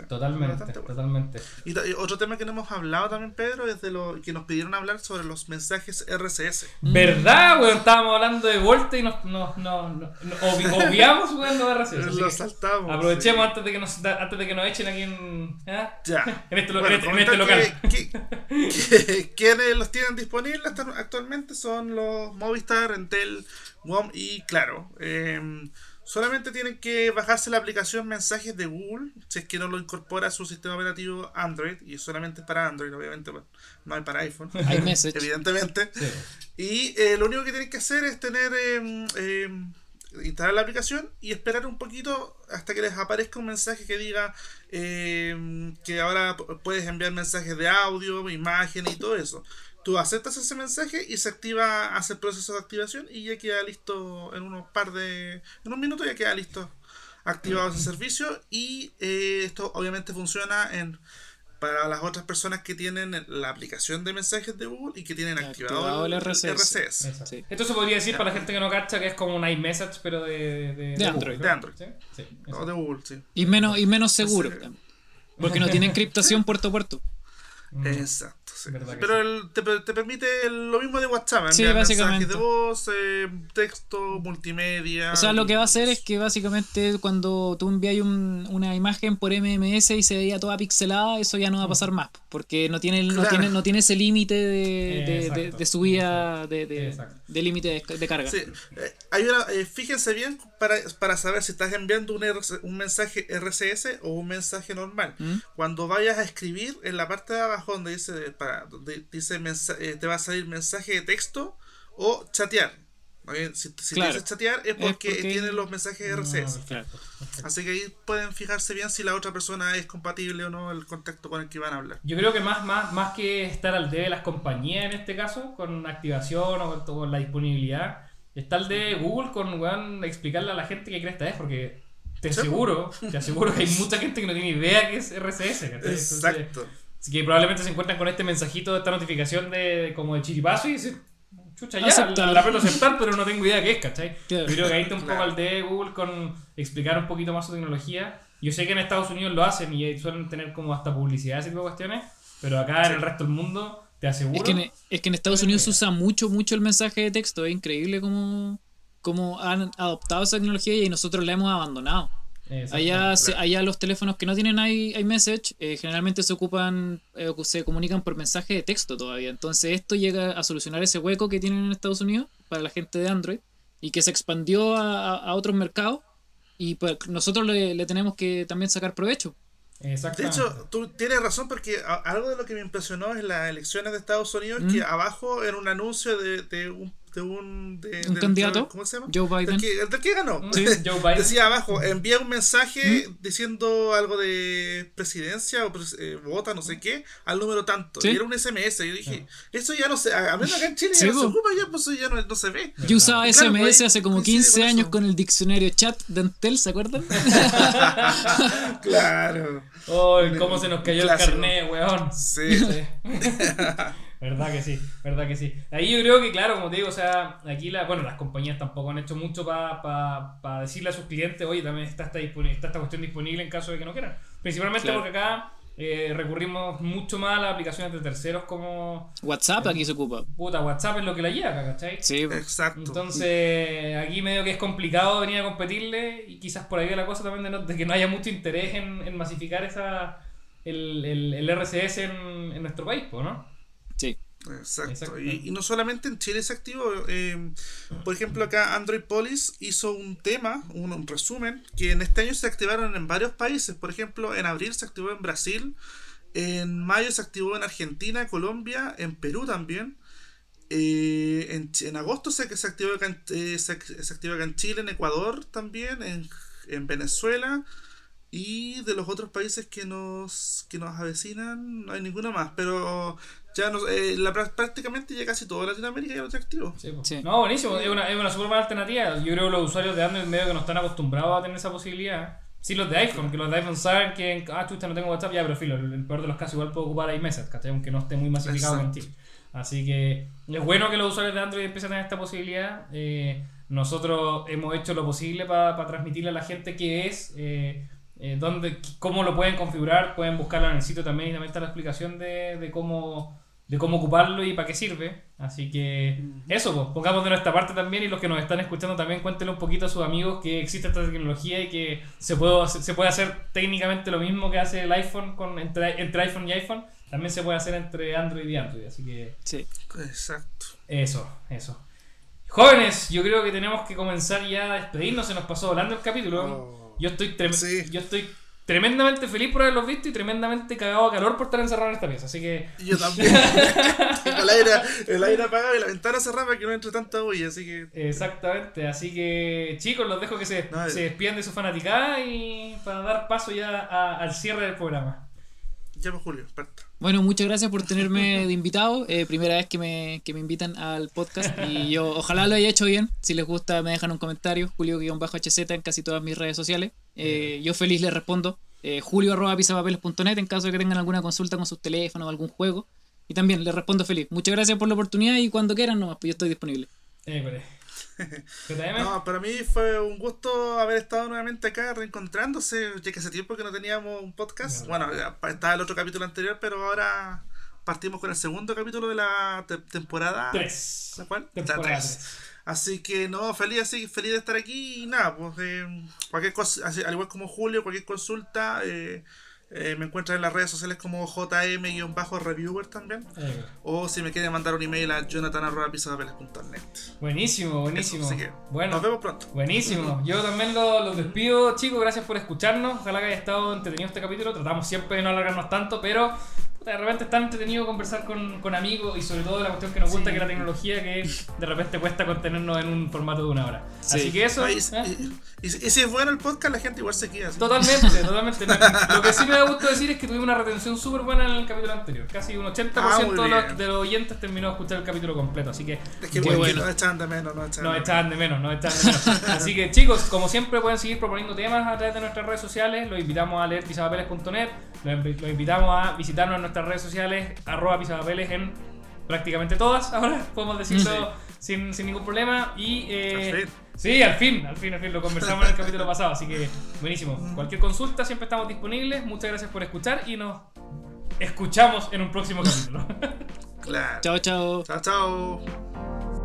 Sí, totalmente, bueno. totalmente. Y, otro tema que no hemos hablado también, Pedro, es de lo que nos pidieron hablar sobre los mensajes RCS. ¿Verdad, weón? Estábamos hablando de Volta y nos, nos, nos, nos- obvi- obviamos, weón, lo de RCS. Lo saltamos. Aprovechemos sí. antes de que nos antes de que nos echen aquí en, ¿ah? Ya. en este, Bueno, en este- local. quienes los tienen disponibles actualmente son los Movistar, Entel, WOM y Claro. Eh, solamente tienen que bajarse la aplicación Mensajes de Google, si es que no lo incorpora a su sistema operativo Android, y solamente es para Android, obviamente, pues, no hay para iPhone. Evidentemente. Sí. Y eh, lo único que tienen que hacer es tener eh, eh, instalar la aplicación y esperar un poquito hasta que les aparezca un mensaje que diga eh, que ahora puedes enviar mensajes de audio, imagen y todo eso. Tú aceptas ese mensaje y se activa, hace el proceso de activación y ya queda listo en unos par de. En un minuto ya queda listo activado ese servicio. Y eh, esto obviamente funciona en para las otras personas que tienen la aplicación de mensajes de Google y que tienen activado, Activado el el RCS. RCS. Exacto. Sí. Esto se podría decir para la gente que no cacha que es como un iMessage, pero de, de, De Android. De Android. ¿Sí? Sí, No, eso. de Google, sí. Y menos, y menos seguro. Sí. Porque no tiene encriptación puerto a puerto. Mm. Exacto. Sí. Pero sí. el- te, te permite el- lo mismo de WhatsApp, Sí, mensajes de voz, eh, texto, multimedia. O sea, lo que va a hacer es que básicamente cuando tú envías un- una imagen por MMS y se veía toda pixelada, eso ya no va a pasar más. Porque no tiene, no Claro. tiene, no tiene ese límite de, de, de- de subida de, de, Exacto. de límite de, de carga. Sí, eh, hay una, eh, fíjense bien para, para saber si estás enviando un, RC un mensaje RCS o un mensaje normal. ¿Mm? Cuando vayas a escribir, en la parte de abajo donde dice, para, donde dice eh, te va a salir mensaje de texto o chatear. Si, si Claro. te dice chatear es porque, porque- tiene los mensajes Ah, RCS. Claro. Así que ahí pueden fijarse bien si la otra persona es compatible o no el contacto con el que van a hablar. Yo creo que más, más, más que estar al de las compañías en este caso, con activación o con, con la disponibilidad, está el de Google con weón, explicarle a la gente qué cresta es, porque te aseguro, te aseguro que hay mucha gente que no tiene idea que es RCS. Exacto. Así que probablemente se encuentran con este mensajito, esta notificación de como de chiripazo y dicen, chucha, ya, Aceptar. la, a aceptar, pero no tengo idea qué es, ¿cachai? Claro. Yo creo que ahí está un poco Claro. al de Google con explicar un poquito más su tecnología. Yo sé que en Estados Unidos lo hacen y suelen tener como hasta publicidad, ese tipo de cuestiones, pero acá en el resto del mundo, te aseguro. Es que, en, es que en Estados Unidos se usa mucho, mucho el mensaje de texto. Es increíble cómo, cómo han adoptado esa tecnología y nosotros la hemos abandonado. Allá, se- allá los teléfonos que no tienen iMessage eh, generalmente se ocupan, eh, se comunican por mensaje de texto todavía. Entonces esto llega a solucionar ese hueco que tienen en Estados Unidos para la gente de Android y que se expandió a, a- a otros mercados y pues nosotros le, le tenemos que también sacar provecho. De hecho, tú tienes razón porque algo de lo que me impresionó en las elecciones de Estados Unidos es que abajo era un anuncio de, de un de un, de- ¿Un del- candidato? ¿cómo se llama? Joe Biden. Del que, del que ganó. Sí, Joe Biden. Decía abajo, envía un mensaje diciendo algo de presidencia o eh, vota, no sé qué, al número tanto. Sí. Y era un SMS. Y yo dije, eso ya no se, a menos acá en Chile Sí, ya no se ocupa, ya pues eso ya no, no se ve. Yo usaba claro, SMS pues, hace como coincide 15 con años con el diccionario chat de Entel, ¿se acuerdan? Claro. Oh, cómo se nos cayó Clásico. el carnet, weón. Sí. Verdad que sí, verdad que sí. Ahí yo creo que, claro, como te digo, o sea, aquí la, bueno, las compañías tampoco han hecho mucho para decirle a sus clientes, oye, también está esta, está esta cuestión disponible en caso de que no quieran. Principalmente Claro. porque acá eh, recurrimos mucho más a las aplicaciones de terceros como WhatsApp aquí se ocupa. puta WhatsApp es lo que la lleva acá, ¿cachai? Sí. Exacto. Entonces, aquí medio que es complicado venir a competirle y quizás por ahí va la cosa también de, no- de que no haya mucho interés en, en masificar esa el, el, el RCS en, en nuestro país, pues, ¿no? Sí. Exacto. Y, y no solamente en Chile se activó. eh, por ejemplo, acá Android Police hizo un tema, un, un resumen, que en este año se activaron en varios países. Por ejemplo, en abril se activó en Brasil, en mayo se activó en Argentina, Colombia, en Perú también. eh, en, agosto se, se, activó acá en, eh, se, se activó acá en Chile, en Ecuador también, en, en Venezuela. Y de los otros países que nos, que nos avecinan, no hay ninguno más. Pero ya no, eh, la, prá- prácticamente ya casi toda Latinoamérica ya lo tiene activo. Sí, po. Sí. No, buenísimo, es una, es una super buena alternativa. Yo creo que los usuarios de Android medio que no están acostumbrados a tener esa posibilidad. Sí, los de iPhone, que los de iPhone saben que, ah, chucha, no tengo WhatsApp, ya, pero filo, en el peor de los casos igual puedo ocupar iMessage, ¿cachai? Aunque no esté muy masificado ti. Así que es bueno que los usuarios de Android empiecen a tener esta posibilidad. Eh, nosotros hemos hecho lo posible para transmitirle a la gente qué es, eh, eh, dónde, cómo lo pueden configurar, pueden buscarlo en el sitio también y también está la explicación de, de cómo de cómo ocuparlo y para qué sirve. Así que eso, pues, pongamos de nuestra parte también y los que nos están escuchando también cuéntenle un poquito a sus amigos que existe esta tecnología y que se puede, hacer- se puede hacer técnicamente lo mismo que hace el iPhone con, entre, entre iPhone y iPhone, también se puede hacer entre Android y Android. Así que Sí. Exacto. eso, eso. Jóvenes, yo creo que tenemos que comenzar ya a despedirnos, se nos pasó volando el capítulo. Oh. Yo estoy trem- Sí. yo estoy tremendamente feliz por haberlos visto y tremendamente cagado a calor por estar encerrado en esta pieza. Así que Y yo también. Tengo el aire, el aire apagado y la ventana cerrada para que no entre tanta bulla. Así que Exactamente, así que chicos, los dejo que se, No, se despidan de su fanaticada y para dar paso ya a- al cierre del programa. ya pues Julio, parta. Bueno, muchas gracias por tenerme de invitado. Eh, primera vez que me, que me invitan al podcast y yo ojalá lo haya hecho bien. Si les gusta me dejan un comentario, julio-hz en casi todas mis redes sociales. Eh, yo feliz les respondo. Eh, julio.pisapapeles.net en caso de que tengan alguna consulta con sus teléfonos o algún juego. Y también les respondo feliz. Muchas gracias por la oportunidad y cuando quieran nomás, pues yo estoy disponible. JM, No, para mí fue un gusto haber estado nuevamente acá reencontrándose, ya que hace tiempo que no teníamos un podcast. Bueno, estaba el otro capítulo anterior, pero ahora partimos con el segundo capítulo de la te- temporada. tres. ¿La cuál? La Temporada tres. tres. Así que no, feliz así, feliz de estar aquí y nada, pues eh, cualquier cosa, así, al igual como Julio, cualquier consulta, eh, eh, me encuentran en las redes sociales como JM-reviewer también. O si me quieren mandar un email a jonathan.pisapapeles.net. Buenísimo, buenísimo. Así que bueno, nos vemos pronto. Buenísimo. Yo también lo- los despido, chicos. Gracias por escucharnos. Ojalá que haya estado entretenido este capítulo. Tratamos siempre de no alargarnos tanto, pero de repente es tan entretenido conversar con, con amigos y sobre todo la cuestión que nos gusta, Sí. que es la tecnología, que de repente cuesta contenernos en un formato de una hora. Sí. Así que eso. Ay, y, ¿eh? y- y- y si es bueno el podcast, la gente igual se queda. así. Totalmente, totalmente. Lo que sí me da gusto decir es que tuvimos una retención súper buena en el capítulo anterior. Casi un 80% Ah, de, los, de los oyentes terminó de escuchar el capítulo completo. Así que Es que bueno, bueno. nos echaban de menos, nos echaban Nos de echaban de menos, nos echaban de menos. Así que chicos, como siempre pueden seguir proponiendo temas a través de nuestras redes sociales. Los invitamos a leer pisapapeles.net. Los invi- los invitamos a visitarnos en nuestras redes sociales, arroba pisapapeles en prácticamente todas. Ahora podemos decirlo sin, sin ningún problema. Y eh, Al fin. sí, al fin, al fin, al fin. Lo conversamos en el capítulo pasado. Así que buenísimo. Cualquier consulta siempre estamos disponibles. Muchas gracias por escuchar y nos escuchamos en un próximo capítulo. Claro. Chao, chao. Chao, chao.